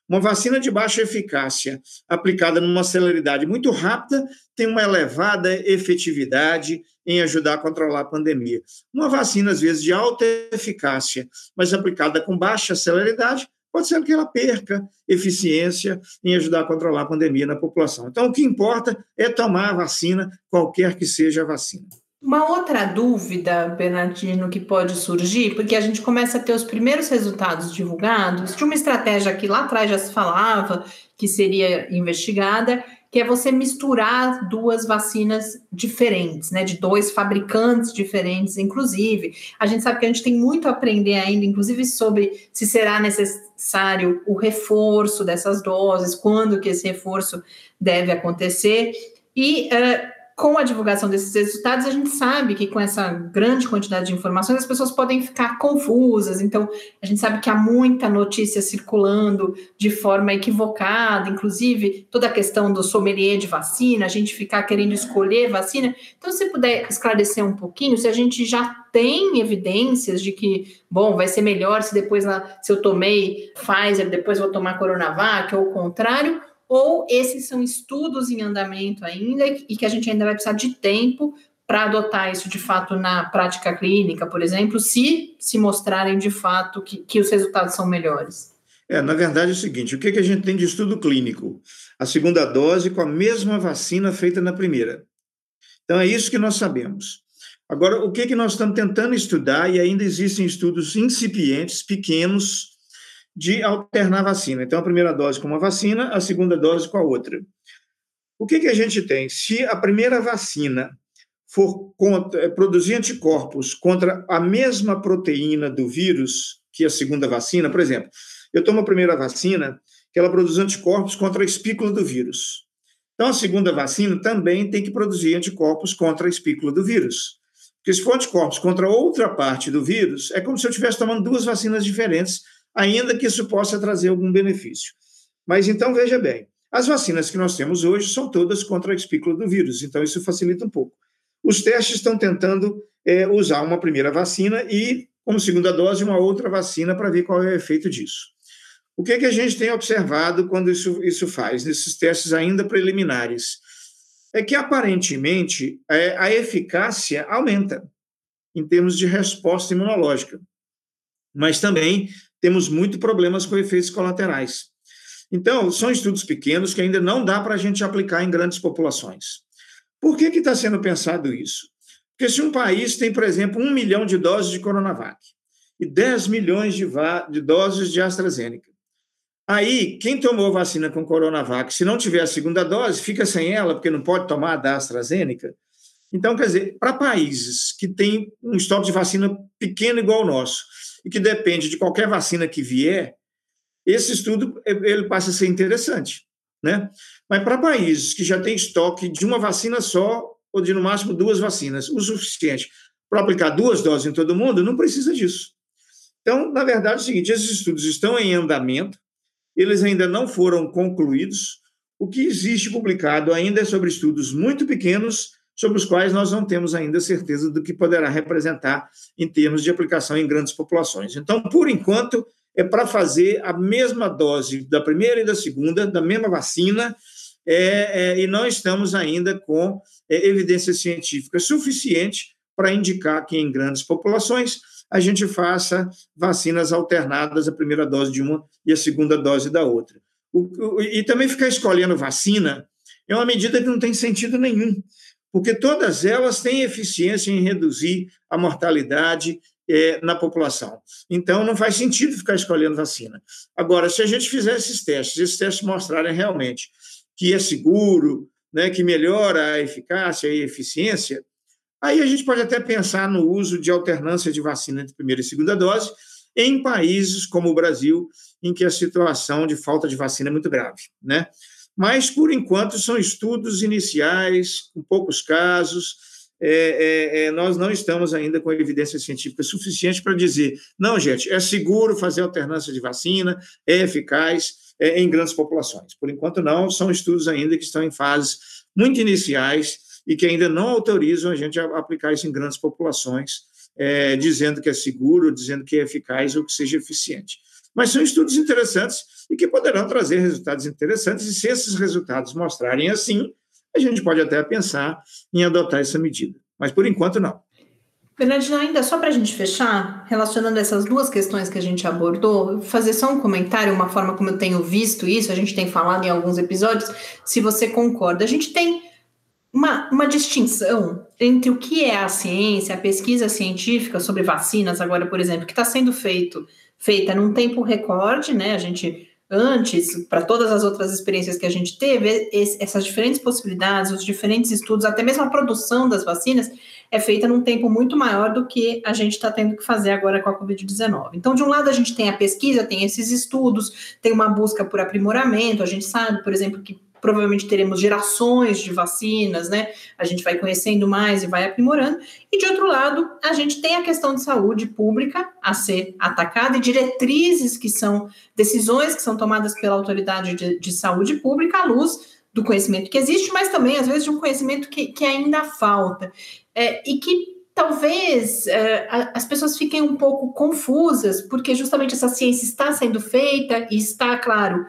Uma vacina de baixa eficácia, aplicada numa celeridade muito rápida, tem uma elevada efetividade em ajudar a controlar a pandemia. Uma vacina, às vezes, de alta eficácia, mas aplicada com baixa celeridade, pode ser que ela perca eficiência em ajudar a controlar a pandemia na população. Então, o que importa é tomar a vacina, qualquer que seja a vacina. Uma outra dúvida, Bernardino, que pode surgir, porque a gente começa a ter os primeiros resultados divulgados de uma estratégia que lá atrás já se falava que seria investigada, que é você misturar duas vacinas diferentes, né, de dois fabricantes diferentes, inclusive. A gente sabe que a gente tem muito a aprender ainda, inclusive sobre se será necessário o reforço dessas doses, quando que esse reforço deve acontecer. E uh, com a divulgação desses resultados, a gente sabe que com essa grande quantidade de informações, as pessoas podem ficar confusas. Então, a gente sabe que há muita notícia circulando de forma equivocada, inclusive toda a questão do sommelier de vacina, a gente ficar querendo escolher vacina. Então, se puder esclarecer um pouquinho, se a gente já tem evidências de que, bom, vai ser melhor se depois, se eu tomei Pfizer, depois vou tomar Coronavac, ou o contrário, ou esses são estudos em andamento ainda e que a gente ainda vai precisar de tempo para adotar isso de fato na prática clínica, por exemplo, se se mostrarem de fato que, que os resultados são melhores? É, na verdade é o seguinte, o que, que a gente tem de estudo clínico? A segunda dose com a mesma vacina feita na primeira. Então é isso que nós sabemos. Agora, o que, que nós estamos tentando estudar, e ainda existem estudos incipientes, pequenos, de alternar vacina. Então, a primeira dose com uma vacina, a segunda dose com a outra. O que, que a gente tem? Se a primeira vacina for contra, eh, produzir anticorpos contra a mesma proteína do vírus que a segunda vacina, por exemplo, eu tomo a primeira vacina que ela produz anticorpos contra a espícula do vírus. Então, a segunda vacina também tem que produzir anticorpos contra a espícula do vírus. Porque se for anticorpos contra outra parte do vírus, é como se eu estivesse tomando duas vacinas diferentes ainda que isso possa trazer algum benefício. Mas então, veja bem, as vacinas que nós temos hoje são todas contra a espícula do vírus, então isso facilita um pouco. Os testes estão tentando é, usar uma primeira vacina e, como segunda dose, uma outra vacina para ver qual é o efeito disso. O que, que a gente tem observado quando isso, isso faz, nesses testes ainda preliminares? É que, aparentemente, é, a eficácia aumenta em termos de resposta imunológica, mas também temos muito problemas com efeitos colaterais. Então, são estudos pequenos que ainda não dá para a gente aplicar em grandes populações. Por que está sendo pensado isso? Porque se um país tem, por exemplo, um milhão de doses de Coronavac e 10 milhões de, de doses de AstraZeneca, aí quem tomou vacina com Coronavac, se não tiver a segunda dose, fica sem ela, porque não pode tomar da AstraZeneca. Então, quer dizer, para países que têm um estoque de vacina pequeno igual o nosso, e que depende de qualquer vacina que vier, esse estudo ele passa a ser interessante, né? Mas para países que já têm estoque de uma vacina só ou de no máximo duas vacinas, o suficiente para aplicar duas doses em todo mundo, não precisa disso. Então, na verdade, é o seguinte: esses estudos estão em andamento, eles ainda não foram concluídos. O que existe publicado ainda é sobre estudos muito pequenos sobre os quais nós não temos ainda certeza do que poderá representar em termos de aplicação em grandes populações. Então, por enquanto, é para fazer a mesma dose da primeira e da segunda, da mesma vacina, é, é, e não estamos ainda com é, evidência científica suficiente para indicar que em grandes populações a gente faça vacinas alternadas, a primeira dose de uma e a segunda dose da outra. O, o, e também ficar escolhendo vacina é uma medida que não tem sentido nenhum porque todas elas têm eficiência em reduzir a mortalidade é, na população. Então, não faz sentido ficar escolhendo vacina. Agora, se a gente fizer esses testes, esses testes mostrarem realmente que é seguro, né, que melhora a eficácia e a eficiência, aí a gente pode até pensar no uso de alternância de vacina entre primeira e segunda dose em países como o Brasil, em que a situação de falta de vacina é muito grave, né? Mas, por enquanto, são estudos iniciais, com poucos casos, é, é, é, nós não estamos ainda com evidência científica suficiente para dizer, não, gente, é seguro fazer alternância de vacina, é eficaz é, em grandes populações. Por enquanto, não, são estudos ainda que estão em fases muito iniciais e que ainda não autorizam a gente a aplicar isso em grandes populações, é, dizendo que é seguro, dizendo que é eficaz ou que seja eficiente. Mas são estudos interessantes e que poderão trazer resultados interessantes, e se esses resultados mostrarem assim, a gente pode até pensar em adotar essa medida. Mas por enquanto, não. Bernardino, ainda só para a gente fechar, relacionando essas duas questões que a gente abordou, fazer só um comentário, uma forma como eu tenho visto isso, a gente tem falado em alguns episódios, se você concorda. A gente tem uma, uma distinção entre o que é a ciência, a pesquisa científica sobre vacinas, agora, por exemplo, que está sendo feito, feita num tempo recorde, né? A gente antes, para todas as outras experiências que a gente teve, esse, essas diferentes possibilidades, os diferentes estudos, até mesmo a produção das vacinas, é feita num tempo muito maior do que a gente está tendo que fazer agora com a Covid-19. Então, de um lado, a gente tem a pesquisa, tem esses estudos, tem uma busca por aprimoramento, a gente sabe, por exemplo, que provavelmente teremos gerações de vacinas, né? A gente vai conhecendo mais e vai aprimorando. E de outro lado, a gente tem a questão de saúde pública a ser atacada e diretrizes que são decisões que são tomadas pela autoridade de, de saúde pública à luz do conhecimento que existe, mas também, às vezes, de um conhecimento que, que ainda falta. É, e que talvez é, as pessoas fiquem um pouco confusas, porque justamente essa ciência está sendo feita e está, claro,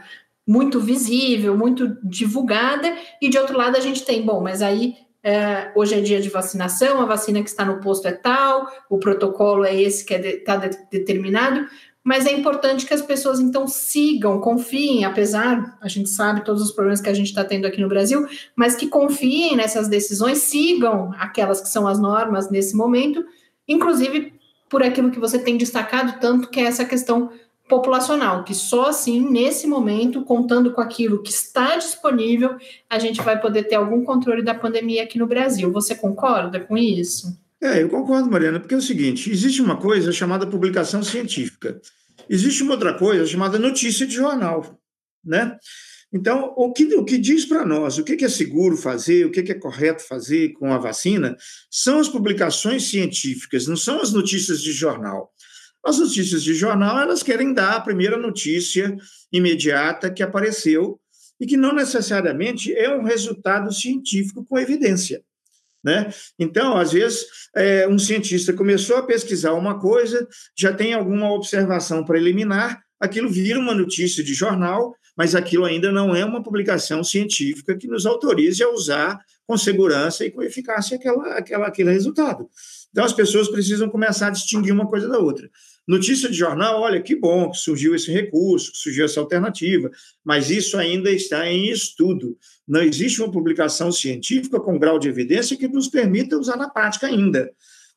muito visível, muito divulgada, e de outro lado a gente tem, bom, mas aí é, hoje é dia de vacinação, a vacina que está no posto é tal, o protocolo é esse que está é de, tá de, determinado, mas é importante que as pessoas então sigam, confiem, apesar, a gente sabe todos os problemas que a gente está tendo aqui no Brasil, mas que confiem nessas decisões, sigam aquelas que são as normas nesse momento, inclusive por aquilo que você tem destacado tanto, que é essa questão populacional, que só assim, nesse momento, contando com aquilo que está disponível, a gente vai poder ter algum controle da pandemia aqui no Brasil. Você concorda com isso? É, eu concordo, Mariana, porque é o seguinte: existe uma coisa chamada publicação científica, existe uma outra coisa chamada notícia de jornal, né? Então, o que, o que diz para nós o que é seguro fazer, o que é correto fazer com a vacina, são as publicações científicas, não são as notícias de jornal. As notícias de jornal, elas querem dar a primeira notícia imediata que apareceu e que não necessariamente é um resultado científico com evidência. Né? Então, às vezes, é, um cientista começou a pesquisar uma coisa, já tem alguma observação preliminar, aquilo vira uma notícia de jornal, mas aquilo ainda não é uma publicação científica que nos autorize a usar com segurança e com eficácia aquela, aquela, aquele resultado. Então, as pessoas precisam começar a distinguir uma coisa da outra. Notícia de jornal, olha que bom que surgiu esse recurso, que surgiu essa alternativa, mas isso ainda está em estudo. Não existe uma publicação científica com grau de evidência que nos permita usar na prática ainda.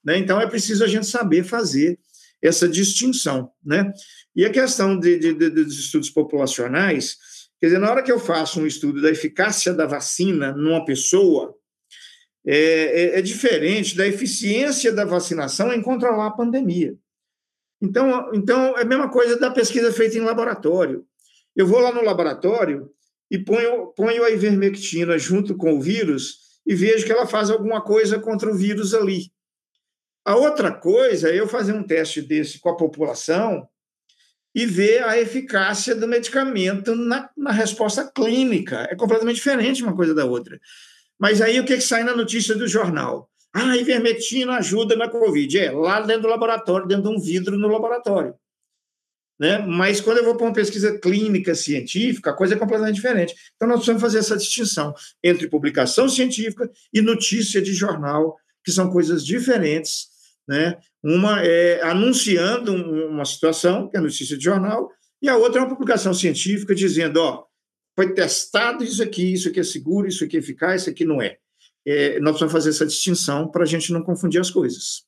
Né? Então, é preciso a gente saber fazer essa distinção. Né? E a questão de, de, de, dos estudos populacionais, quer dizer, na hora que eu faço um estudo da eficácia da vacina numa pessoa, é, é, é diferente da eficiência da vacinação em controlar a pandemia. Então, então, é a mesma coisa da pesquisa feita em laboratório. Eu vou lá no laboratório e ponho, ponho a ivermectina junto com o vírus e vejo que ela faz alguma coisa contra o vírus ali. A outra coisa é eu fazer um teste desse com a população e ver a eficácia do medicamento na, na resposta clínica. É completamente diferente uma coisa da outra. Mas aí o que, que sai na notícia do jornal? Ah, ivermectina ajuda na Covid. É, lá dentro do laboratório, dentro de um vidro no laboratório. Né? Mas quando eu vou para uma pesquisa clínica científica, a coisa é completamente diferente. Então, nós precisamos fazer essa distinção entre publicação científica e notícia de jornal, que são coisas diferentes. Né? Uma é anunciando uma situação, que é notícia de jornal, e a outra é uma publicação científica dizendo: ó, foi testado isso aqui, isso aqui é seguro, isso aqui é eficaz, isso aqui não é é, nós precisamos fazer essa distinção para a gente não confundir as coisas.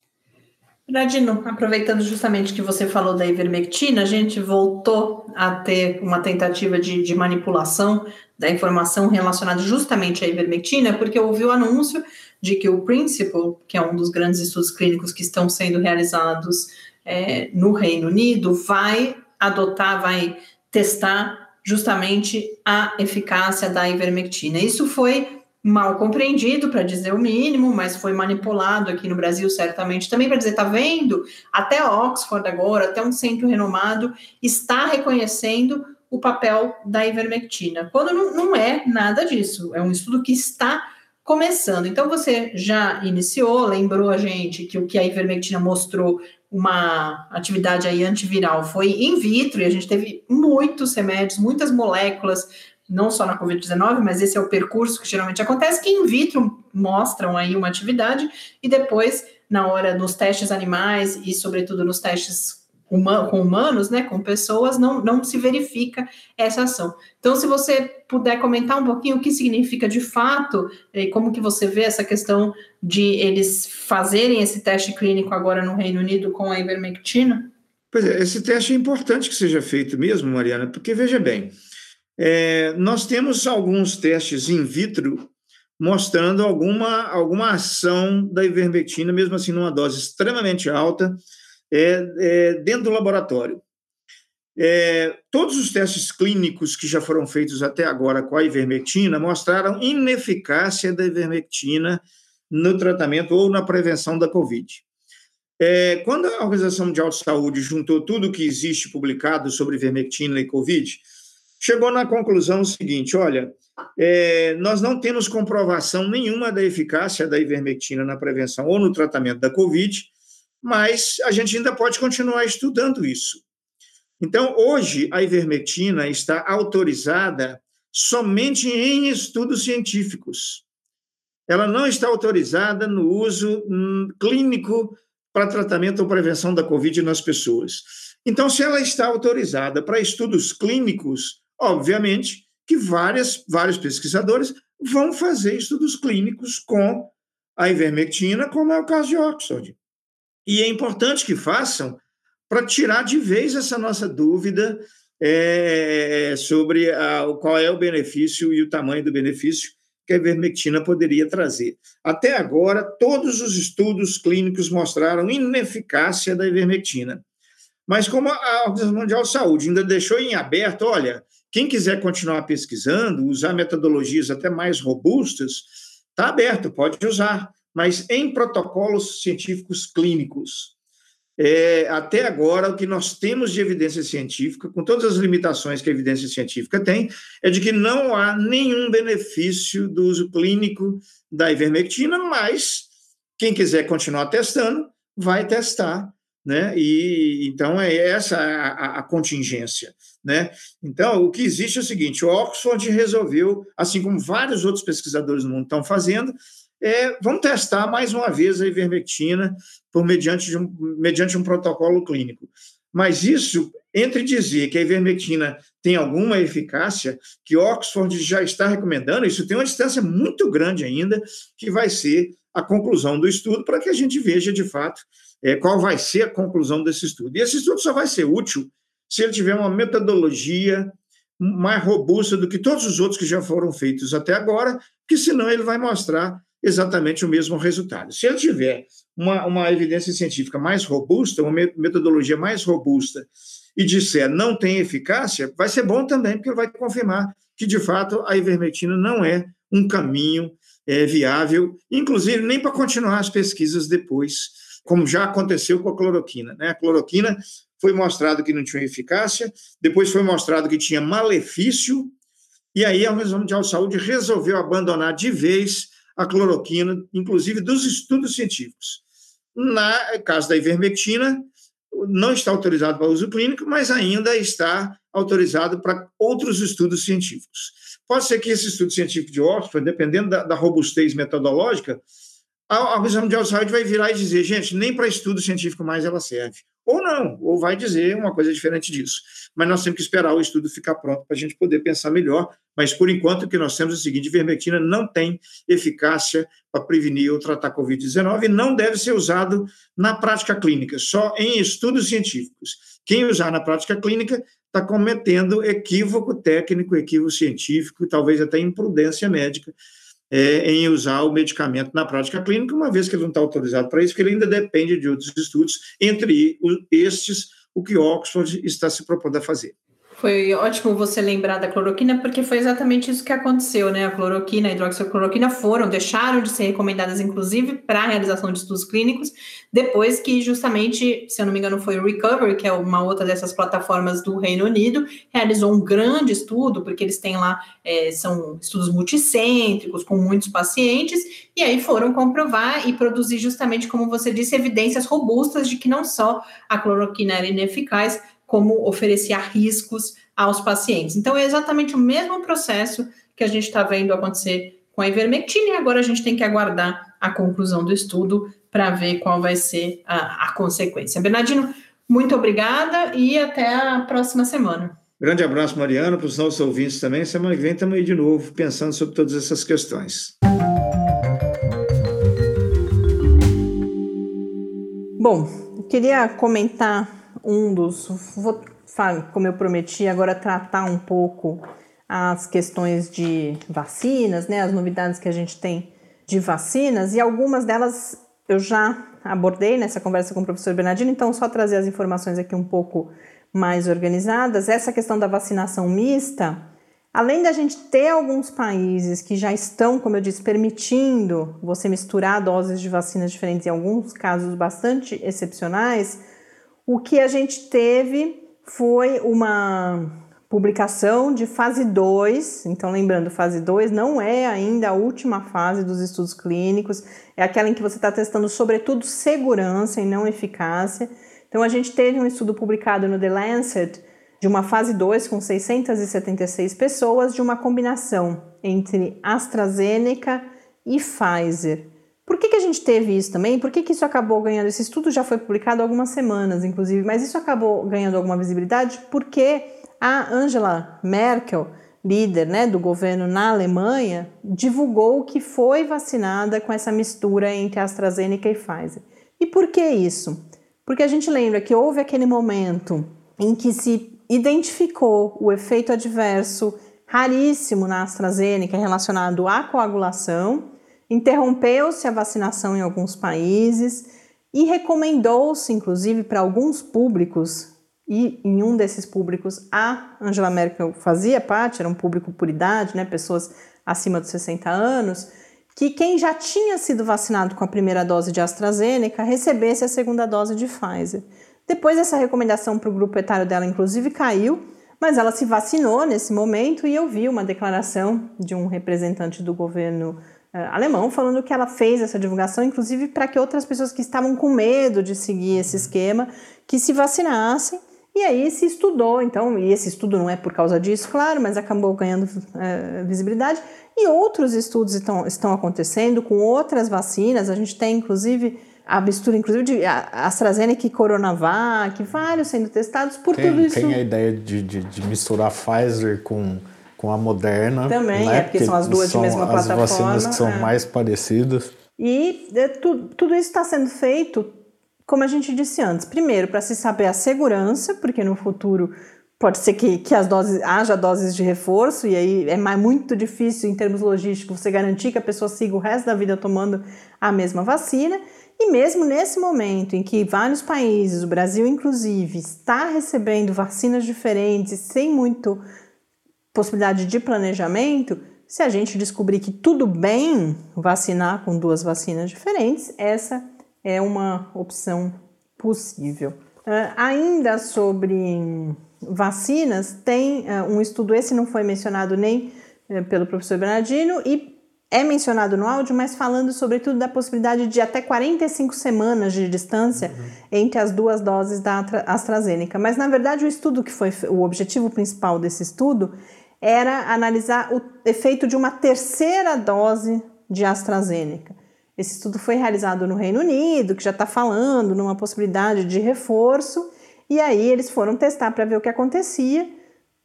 Bradino, aproveitando justamente que você falou da ivermectina, a gente voltou a ter uma tentativa de, de manipulação da informação relacionada justamente à ivermectina, porque houve o anúncio de que o Principal, que é um dos grandes estudos clínicos que estão sendo realizados é, no Reino Unido, vai adotar, vai testar justamente a eficácia da ivermectina. Isso foi mal compreendido, para dizer o mínimo, mas foi manipulado aqui no Brasil, certamente também, para dizer: tá vendo? Até Oxford agora, até um centro renomado, está reconhecendo o papel da ivermectina, quando não, não é nada disso, é um estudo que está começando. Então, você já iniciou, lembrou a gente que o que a ivermectina mostrou uma atividade aí antiviral foi in vitro, e a gente teve muitos remédios, muitas moléculas não só na Covid-19, mas esse é o percurso que geralmente acontece, que in vitro mostram aí uma atividade e depois, na hora dos testes animais e, sobretudo, nos testes com humanos, né, com pessoas, não, não se verifica essa ação. Então, se você puder comentar um pouquinho o que significa de fato, e como que você vê essa questão de eles fazerem esse teste clínico agora no Reino Unido com a ivermectina? Pois é, esse teste é importante que seja feito mesmo, Mariana, porque veja bem, é, nós temos alguns testes in vitro mostrando alguma, alguma ação da ivermectina, mesmo assim numa dose extremamente alta, é, é, dentro do laboratório. É, todos os testes clínicos que já foram feitos até agora com a ivermectina mostraram ineficácia da ivermectina no tratamento ou na prevenção da Covid. É, quando a Organização Mundial de Saúde juntou tudo o que existe publicado sobre ivermectina e Covid, chegou na conclusão seguinte: olha, é, nós não temos comprovação nenhuma da eficácia da ivermectina na prevenção ou no tratamento da Covid, mas a gente ainda pode continuar estudando isso. Então, hoje, a ivermectina está autorizada somente em estudos científicos. Ela não está autorizada no uso hum, clínico para tratamento ou prevenção da Covid nas pessoas. Então, se ela está autorizada para estudos clínicos, Obviamente que várias, vários pesquisadores vão fazer estudos clínicos com a ivermectina, como é o caso de Oxford. E é importante que façam para tirar de vez essa nossa dúvida é, sobre a, qual é o benefício e o tamanho do benefício que a ivermectina poderia trazer. Até agora, todos os estudos clínicos mostraram ineficácia da ivermectina. Mas como a Organização Mundial de Saúde ainda deixou em aberto, olha, quem quiser continuar pesquisando, usar metodologias até mais robustas, está aberto, pode usar, mas em protocolos científicos clínicos. É, até agora, o que nós temos de evidência científica, com todas as limitações que a evidência científica tem, é de que não há nenhum benefício do uso clínico da ivermectina, mas quem quiser continuar testando, vai testar né? E então é essa a, a, contingência, né? Então o que existe é o seguinte: o Oxford resolveu, assim como vários outros pesquisadores no mundo estão fazendo, é, vamos testar mais uma vez a ivermectina por mediante um, mediante um protocolo clínico. Mas isso, entre dizer que a ivermectina tem alguma eficácia, que Oxford já está recomendando, isso tem uma distância muito grande ainda, que vai ser a conclusão do estudo para que a gente veja de fato é, qual vai ser a conclusão desse estudo. E esse estudo só vai ser útil se ele tiver uma metodologia mais robusta do que todos os outros que já foram feitos até agora, porque senão ele vai mostrar exatamente o mesmo resultado. Se ele tiver uma, uma evidência científica mais robusta, uma metodologia mais robusta, e disser não tem eficácia, vai ser bom também, porque vai confirmar que, de fato, a ivermectina não é um caminho é, viável, inclusive nem para continuar as pesquisas depois como já aconteceu com a cloroquina. Né? A cloroquina foi mostrado que não tinha eficácia, depois foi mostrado que tinha malefício, e aí a Organização Mundial de Saúde resolveu abandonar de vez a cloroquina, inclusive dos estudos científicos. Na caso da ivermectina, não está autorizado para uso clínico, mas ainda está autorizado para outros estudos científicos. Pode ser que esse estudo científico de Oxford, dependendo da, da robustez metodológica, a Organização Mundial de Saúde vai virar e dizer, gente, nem para estudo científico mais ela serve. Ou não, ou vai dizer uma coisa diferente disso. Mas nós temos que esperar o estudo ficar pronto para a gente poder pensar melhor. Mas, por enquanto, o que nós temos é o seguinte: vermectina não tem eficácia para prevenir ou tratar Covid-19 e não deve ser usado na prática clínica, só em estudos científicos. Quem usar na prática clínica está cometendo equívoco técnico, equívoco científico e talvez até imprudência médica é, em usar o medicamento na prática clínica, uma vez que ele não está autorizado para isso, porque ele ainda depende de outros estudos, entre estes, o que Oxford está se propondo a fazer. Foi ótimo você lembrar da cloroquina, porque foi exatamente isso que aconteceu, né? A cloroquina a hidroxicloroquina foram, deixaram de ser recomendadas, inclusive, para a realização de estudos clínicos, depois que, justamente, se eu não me engano, foi o Recovery, que é uma outra dessas plataformas do Reino Unido, realizou um grande estudo, porque eles têm lá, é, são estudos multicêntricos, com muitos pacientes, e aí foram comprovar e produzir, justamente, como você disse, evidências robustas de que não só a cloroquina era ineficaz, como oferecia riscos aos pacientes. Então, é exatamente o mesmo processo que a gente está vendo acontecer com a ivermectina, e agora a gente tem que aguardar a conclusão do estudo para ver qual vai ser a, a consequência. Bernardino, muito obrigada e até a próxima semana. Grande abraço, Mariana, para os nossos ouvintes também. Semana que vem estamos aí de novo pensando sobre todas essas questões. Bom, queria comentar um dos. Vou, como eu prometi, agora tratar um pouco as questões de vacinas, né, as novidades que a gente tem de vacinas, e algumas delas eu já abordei nessa conversa com o professor Bernardino, então só trazer as informações aqui um pouco mais organizadas. Essa questão da vacinação mista, além da gente ter alguns países que já estão, como eu disse, permitindo você misturar doses de vacinas diferentes, em alguns casos bastante excepcionais, o que a gente teve foi uma publicação de fase 2. Então, lembrando, fase 2 não é ainda a última fase dos estudos clínicos, é aquela em que você está testando, sobretudo, segurança e não eficácia. Então, a gente teve um estudo publicado no The Lancet de uma fase 2 com 676 pessoas, de uma combinação entre AstraZeneca e Pfizer. Por que, que a gente teve isso também? Por que, que isso acabou ganhando? Esse estudo já foi publicado há algumas semanas, inclusive, mas isso acabou ganhando alguma visibilidade porque a Angela Merkel, líder né, do governo na Alemanha, divulgou que foi vacinada com essa mistura entre AstraZeneca e Pfizer. E por que isso? Porque a gente lembra que houve aquele momento em que se identificou o efeito adverso raríssimo na AstraZeneca relacionado à coagulação Interrompeu-se a vacinação em alguns países e recomendou-se, inclusive, para alguns públicos, e em um desses públicos a Angela Merkel fazia parte, era um público por idade, né, pessoas acima dos 60 anos, que quem já tinha sido vacinado com a primeira dose de AstraZeneca recebesse a segunda dose de Pfizer. Depois essa recomendação para o grupo etário dela, inclusive, caiu, mas ela se vacinou nesse momento e eu vi uma declaração de um representante do governo alemão falando que ela fez essa divulgação, inclusive para que outras pessoas que estavam com medo de seguir esse esquema, que se vacinassem. E aí se estudou, então, e esse estudo não é por causa disso, claro, mas acabou ganhando uh, visibilidade. E outros estudos estão, estão acontecendo com outras vacinas. A gente tem, inclusive, a mistura, inclusive, de AstraZeneca e Coronavac, vários sendo testados por tem, tudo isso. Tem a ideia de, de, de misturar Pfizer com com a Moderna. Também, né? é porque, são as duas são de mesma plataforma. As vacinas que são é. mais parecidas. E é, tu, tudo isso está sendo feito, como a gente disse antes, primeiro para se saber a segurança, porque no futuro pode ser que, que as doses haja doses de reforço, e aí é mais, muito difícil em termos logísticos você garantir que a pessoa siga o resto da vida tomando a mesma vacina. E mesmo nesse momento em que vários países, o Brasil inclusive, está recebendo vacinas diferentes sem muito possibilidade de planejamento, se a gente descobrir que tudo bem vacinar com duas vacinas diferentes, essa é uma opção possível. Uh, ainda sobre vacinas, tem uh, um estudo, esse não foi mencionado nem uh, pelo professor Bernardino, e é mencionado no áudio, mas falando sobretudo da possibilidade de até 45 semanas de distância uhum. entre as duas doses da AstraZeneca. Mas na verdade o estudo que foi o objetivo principal desse estudo era analisar o efeito de uma terceira dose de AstraZeneca. Esse estudo foi realizado no Reino Unido, que já está falando numa possibilidade de reforço, e aí eles foram testar para ver o que acontecia.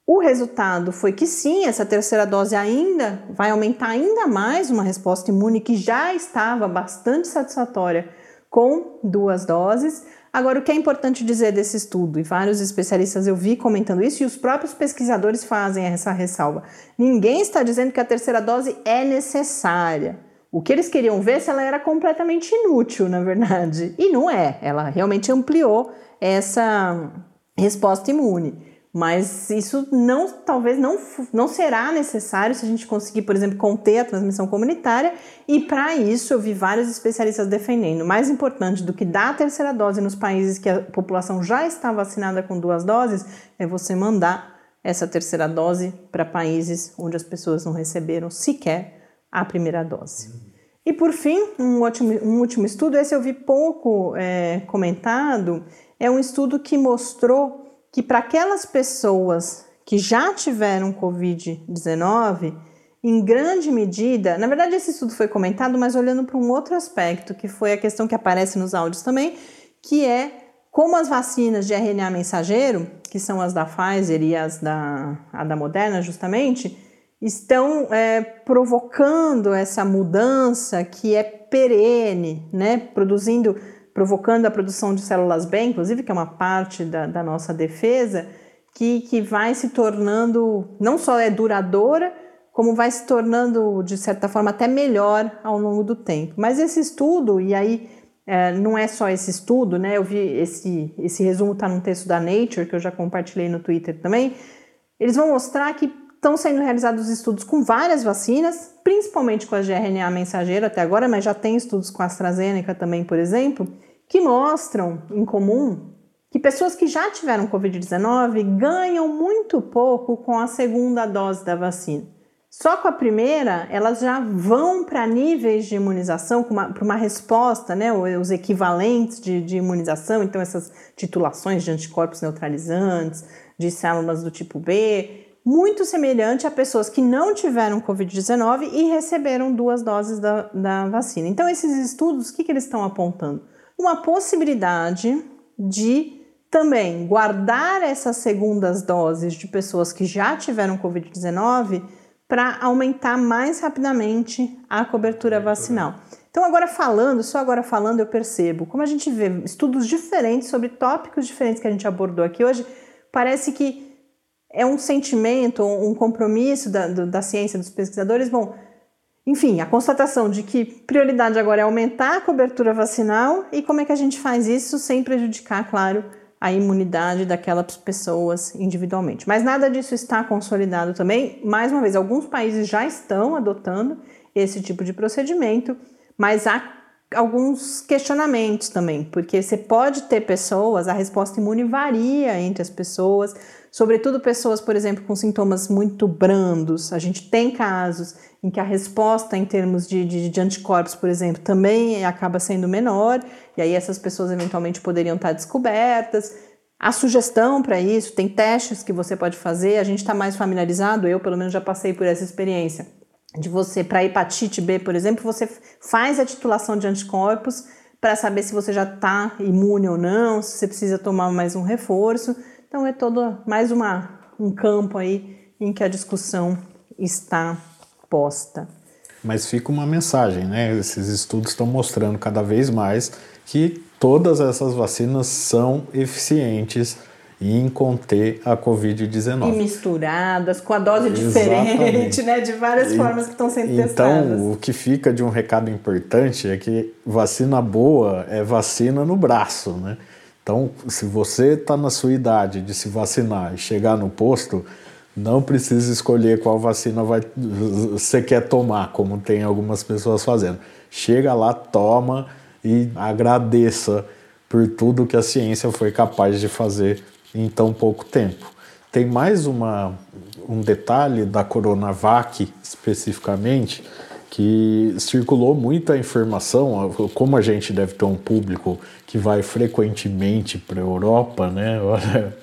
O resultado foi que sim, essa terceira dose ainda vai aumentar ainda mais uma resposta imune que já estava bastante satisfatória com duas doses. Agora, o que é importante dizer desse estudo, e vários especialistas eu vi comentando isso, e os próprios pesquisadores fazem essa ressalva: ninguém está dizendo que a terceira dose é necessária. O que eles queriam ver é se ela era completamente inútil, na verdade. E não é, ela realmente ampliou essa resposta imune. Mas isso não, talvez não, não será necessário se a gente conseguir, por exemplo, conter a transmissão comunitária. E para isso eu vi vários especialistas defendendo. Mais importante do que dar a terceira dose nos países que a população já está vacinada com duas doses é você mandar essa terceira dose para países onde as pessoas não receberam sequer a primeira dose. E por fim, um, ótimo, um último estudo, esse eu vi pouco é, comentado, é um estudo que mostrou que para aquelas pessoas que já tiveram Covid-19, em grande medida, na verdade esse estudo foi comentado, mas olhando para um outro aspecto, que foi a questão que aparece nos áudios também, que é como as vacinas de RNA mensageiro, que são as da Pfizer e as da, a da Moderna justamente, estão é, provocando essa mudança que é perene, né? Produzindo, provocando a produção de células B, inclusive, que é uma parte da, da nossa defesa, que, que vai se tornando, não só é duradoura, como vai se tornando, de certa forma, até melhor ao longo do tempo. Mas esse estudo, e aí é, não é só esse estudo, né? Eu vi esse, esse resumo está num texto da Nature, que eu já compartilhei no Twitter também. Eles vão mostrar que Estão sendo realizados estudos com várias vacinas, principalmente com a de RNA mensageiro até agora, mas já tem estudos com a AstraZeneca também, por exemplo, que mostram em comum que pessoas que já tiveram Covid-19 ganham muito pouco com a segunda dose da vacina. Só com a primeira, elas já vão para níveis de imunização, para uma resposta, né, os equivalentes de, de imunização, então essas titulações de anticorpos neutralizantes, de células do tipo B, muito semelhante a pessoas que não tiveram Covid-19 e receberam duas doses da, da vacina. Então, esses estudos, o que, que eles estão apontando? Uma possibilidade de também guardar essas segundas doses de pessoas que já tiveram Covid-19 para aumentar mais rapidamente a cobertura vacinal. Então, agora falando, só agora falando, eu percebo como a gente vê estudos diferentes sobre tópicos diferentes que a gente abordou aqui hoje, parece que é um sentimento, um compromisso da, da ciência dos pesquisadores. Bom, enfim, a constatação de que prioridade agora é aumentar a cobertura vacinal e como é que a gente faz isso sem prejudicar, claro, a imunidade daquelas pessoas individualmente. Mas nada disso está consolidado também. Mais uma vez, alguns países já estão adotando esse tipo de procedimento, mas há alguns questionamentos também, porque você pode ter pessoas, a resposta imune varia entre as pessoas, sobretudo pessoas, por exemplo, com sintomas muito brandos. A gente tem casos em que a resposta em termos de, de, de, anticorpos, por exemplo, também acaba sendo menor, e aí essas pessoas eventualmente poderiam estar descobertas. A sugestão para isso, tem testes que você pode fazer, a gente está mais familiarizado, eu pelo menos já passei por essa experiência, de você, para hepatite B, por exemplo, você faz a titulação de anticorpos para saber se você já está imune ou não, se você precisa tomar mais um reforço. Então é todo mais uma, um campo aí em que a discussão está posta. Mas fica uma mensagem, né? Esses estudos estão mostrando cada vez mais que todas essas vacinas são eficientes em conter a Covid-19. E misturadas, com a dose Exatamente. diferente, né? De várias e, formas que estão sendo então, testadas. Então, o que fica de um recado importante é que vacina boa é vacina no braço, né? Então, se você está na sua idade de se vacinar e chegar no posto, não precisa escolher qual vacina vai, [LAUGHS] você quer tomar, como tem algumas pessoas fazendo. Chega lá, toma e agradeça por tudo que a ciência foi capaz de fazer em tão pouco tempo. Tem mais uma, um detalhe da Coronavac especificamente, que circulou muita informação, como a gente deve ter um público que vai frequentemente para a Europa, né? [LAUGHS] Olha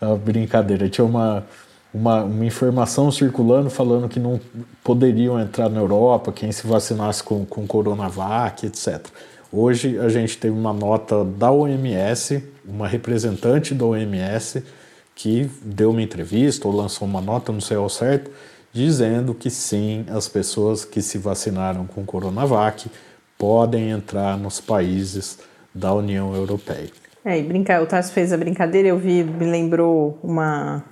a brincadeira. Tinha uma, uma, uma, informação circulando falando que não poderiam entrar na Europa quem se vacinasse com, com Coronavac, etc. Hoje a gente teve uma nota da OMS, uma representante da OMS, que deu uma entrevista ou lançou uma nota, não sei ao certo, dizendo que sim, as pessoas que se vacinaram com Coronavac podem entrar nos países da União Europeia. É, e brincar, o Tarso fez a brincadeira, eu vi, me lembrou uma,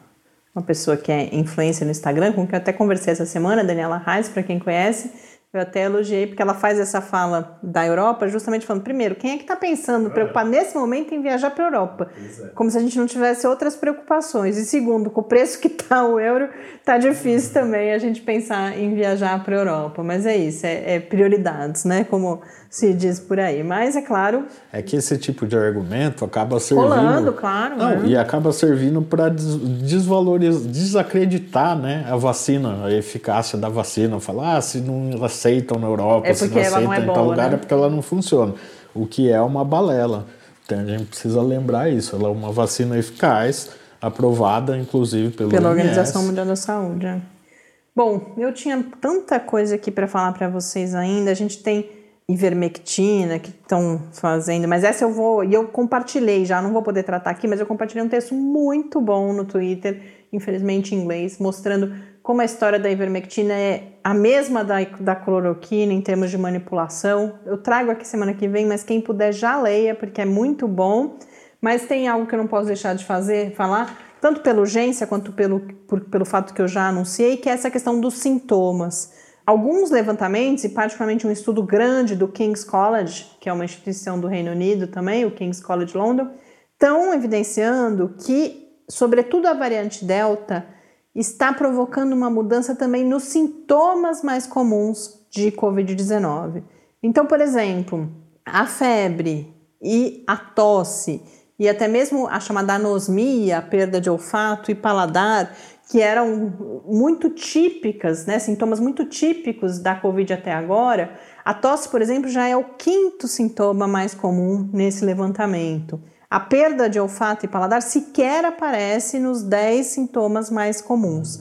uma pessoa que é influência no Instagram, com quem eu até conversei essa semana, Daniela Reis, para quem conhece, Eu até elogiei, porque ela faz essa fala da Europa, justamente falando, primeiro, quem é que está pensando, é. preocupado nesse momento em viajar para a Europa? É. Como se a gente não tivesse outras preocupações. E segundo, com o preço que está o euro, está difícil também a gente pensar em viajar para a Europa. Mas é isso, é, é prioridades, né? Como se diz por aí. Mas é claro. É que esse tipo de argumento acaba servindo. Colando, claro. Não, né? E acaba servindo para desvalorizar, desacreditar né, a vacina, a eficácia da vacina. Falar, ah, se não aceitam na Europa, é se não aceitam não é em tal lugar, né? é porque ela não funciona. O que é uma balela. Então a gente precisa lembrar isso. Ela é uma vacina eficaz, aprovada, inclusive, pelo pela OMS. Organização Mundial da Saúde. É. Bom, eu tinha tanta coisa aqui para falar para vocês ainda. A gente tem ivermectina que estão fazendo, mas essa eu vou, e eu compartilhei já, não vou poder tratar aqui, mas eu compartilhei um texto muito bom no Twitter, infelizmente em inglês, mostrando como a história da ivermectina é a mesma da, da cloroquina em termos de manipulação. Eu trago aqui semana que vem, mas quem puder já leia, porque é muito bom. Mas tem algo que eu não posso deixar de fazer, falar, tanto pela urgência quanto pelo, por, pelo fato que eu já anunciei, que é essa questão dos sintomas. Alguns levantamentos, e particularmente um estudo grande do King's College, que é uma instituição do Reino Unido também, o King's College London, estão evidenciando que, sobretudo a variante Delta, está provocando uma mudança também nos sintomas mais comuns de Covid-19. Então, por exemplo, a febre e a tosse, e até mesmo a chamada anosmia, a perda de olfato e paladar, que eram muito típicas, né, sintomas muito típicos da Covid até agora, a tosse, por exemplo, já é o quinto sintoma mais comum nesse levantamento. A perda de olfato e paladar sequer aparece nos 10 sintomas mais comuns.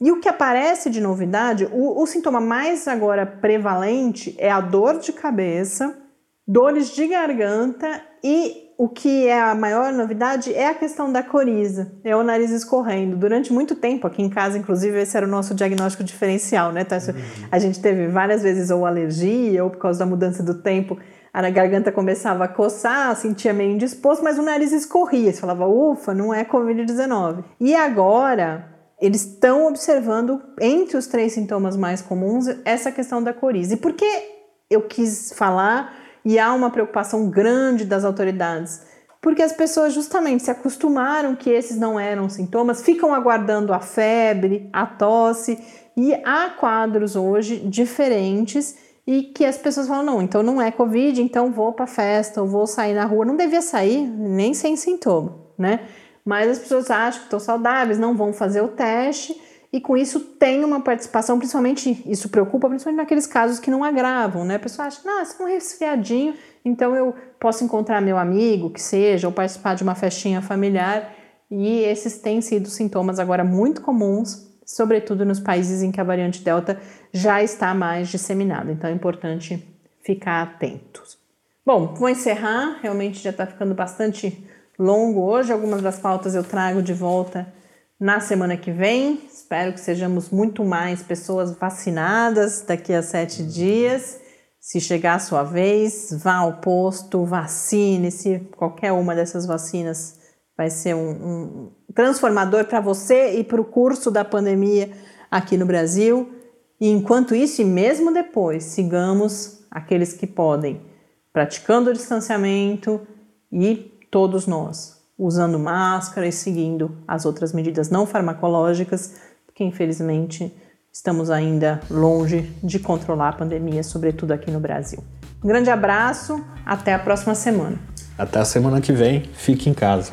E o que aparece de novidade, o, o sintoma mais agora prevalente é a dor de cabeça, dores de garganta e o que é a maior novidade é a questão da coriza, é o nariz escorrendo. Durante muito tempo, aqui em casa, inclusive, esse era o nosso diagnóstico diferencial, né, Tessa? Uhum. A gente teve várias vezes ou alergia, ou por causa da mudança do tempo, a garganta começava a coçar, sentia meio indisposto, mas o nariz escorria. Você falava, ufa, não é Covid-19. E agora, eles estão observando, entre os três sintomas mais comuns, essa questão da coriza. E por que eu quis falar e há uma preocupação grande das autoridades, porque as pessoas justamente se acostumaram que esses não eram sintomas, ficam aguardando a febre, a tosse, e há quadros hoje diferentes e que as pessoas falam: não, então não é Covid, então vou para festa, ou vou sair na rua. Não devia sair nem sem sintoma, né? Mas as pessoas acham que estão saudáveis, não vão fazer o teste e com isso tem uma participação, principalmente, isso preocupa, principalmente naqueles casos que não agravam, né? A pessoa acha, nossa, é um resfriadinho, então eu posso encontrar meu amigo, que seja, ou participar de uma festinha familiar, e esses têm sido sintomas agora muito comuns, sobretudo nos países em que a variante Delta já está mais disseminada, então é importante ficar atentos. Bom, vou encerrar, realmente já está ficando bastante longo hoje, algumas das pautas eu trago de volta na semana que vem. Espero que sejamos muito mais pessoas vacinadas daqui a sete dias. Se chegar a sua vez, vá ao posto, vacine-se. Qualquer uma dessas vacinas vai ser um, um transformador para você e para o curso da pandemia aqui no Brasil. E enquanto isso, e mesmo depois, sigamos aqueles que podem, praticando o distanciamento e todos nós usando máscara e seguindo as outras medidas não farmacológicas, porque infelizmente estamos ainda longe de controlar a pandemia, sobretudo aqui no Brasil. Um grande abraço, até a próxima semana. Até a semana que vem, fique em casa.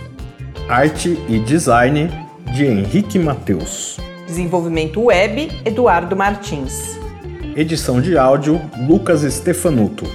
Arte e design de Henrique Mateus. Desenvolvimento web Eduardo Martins. Edição de áudio Lucas Stefanuto.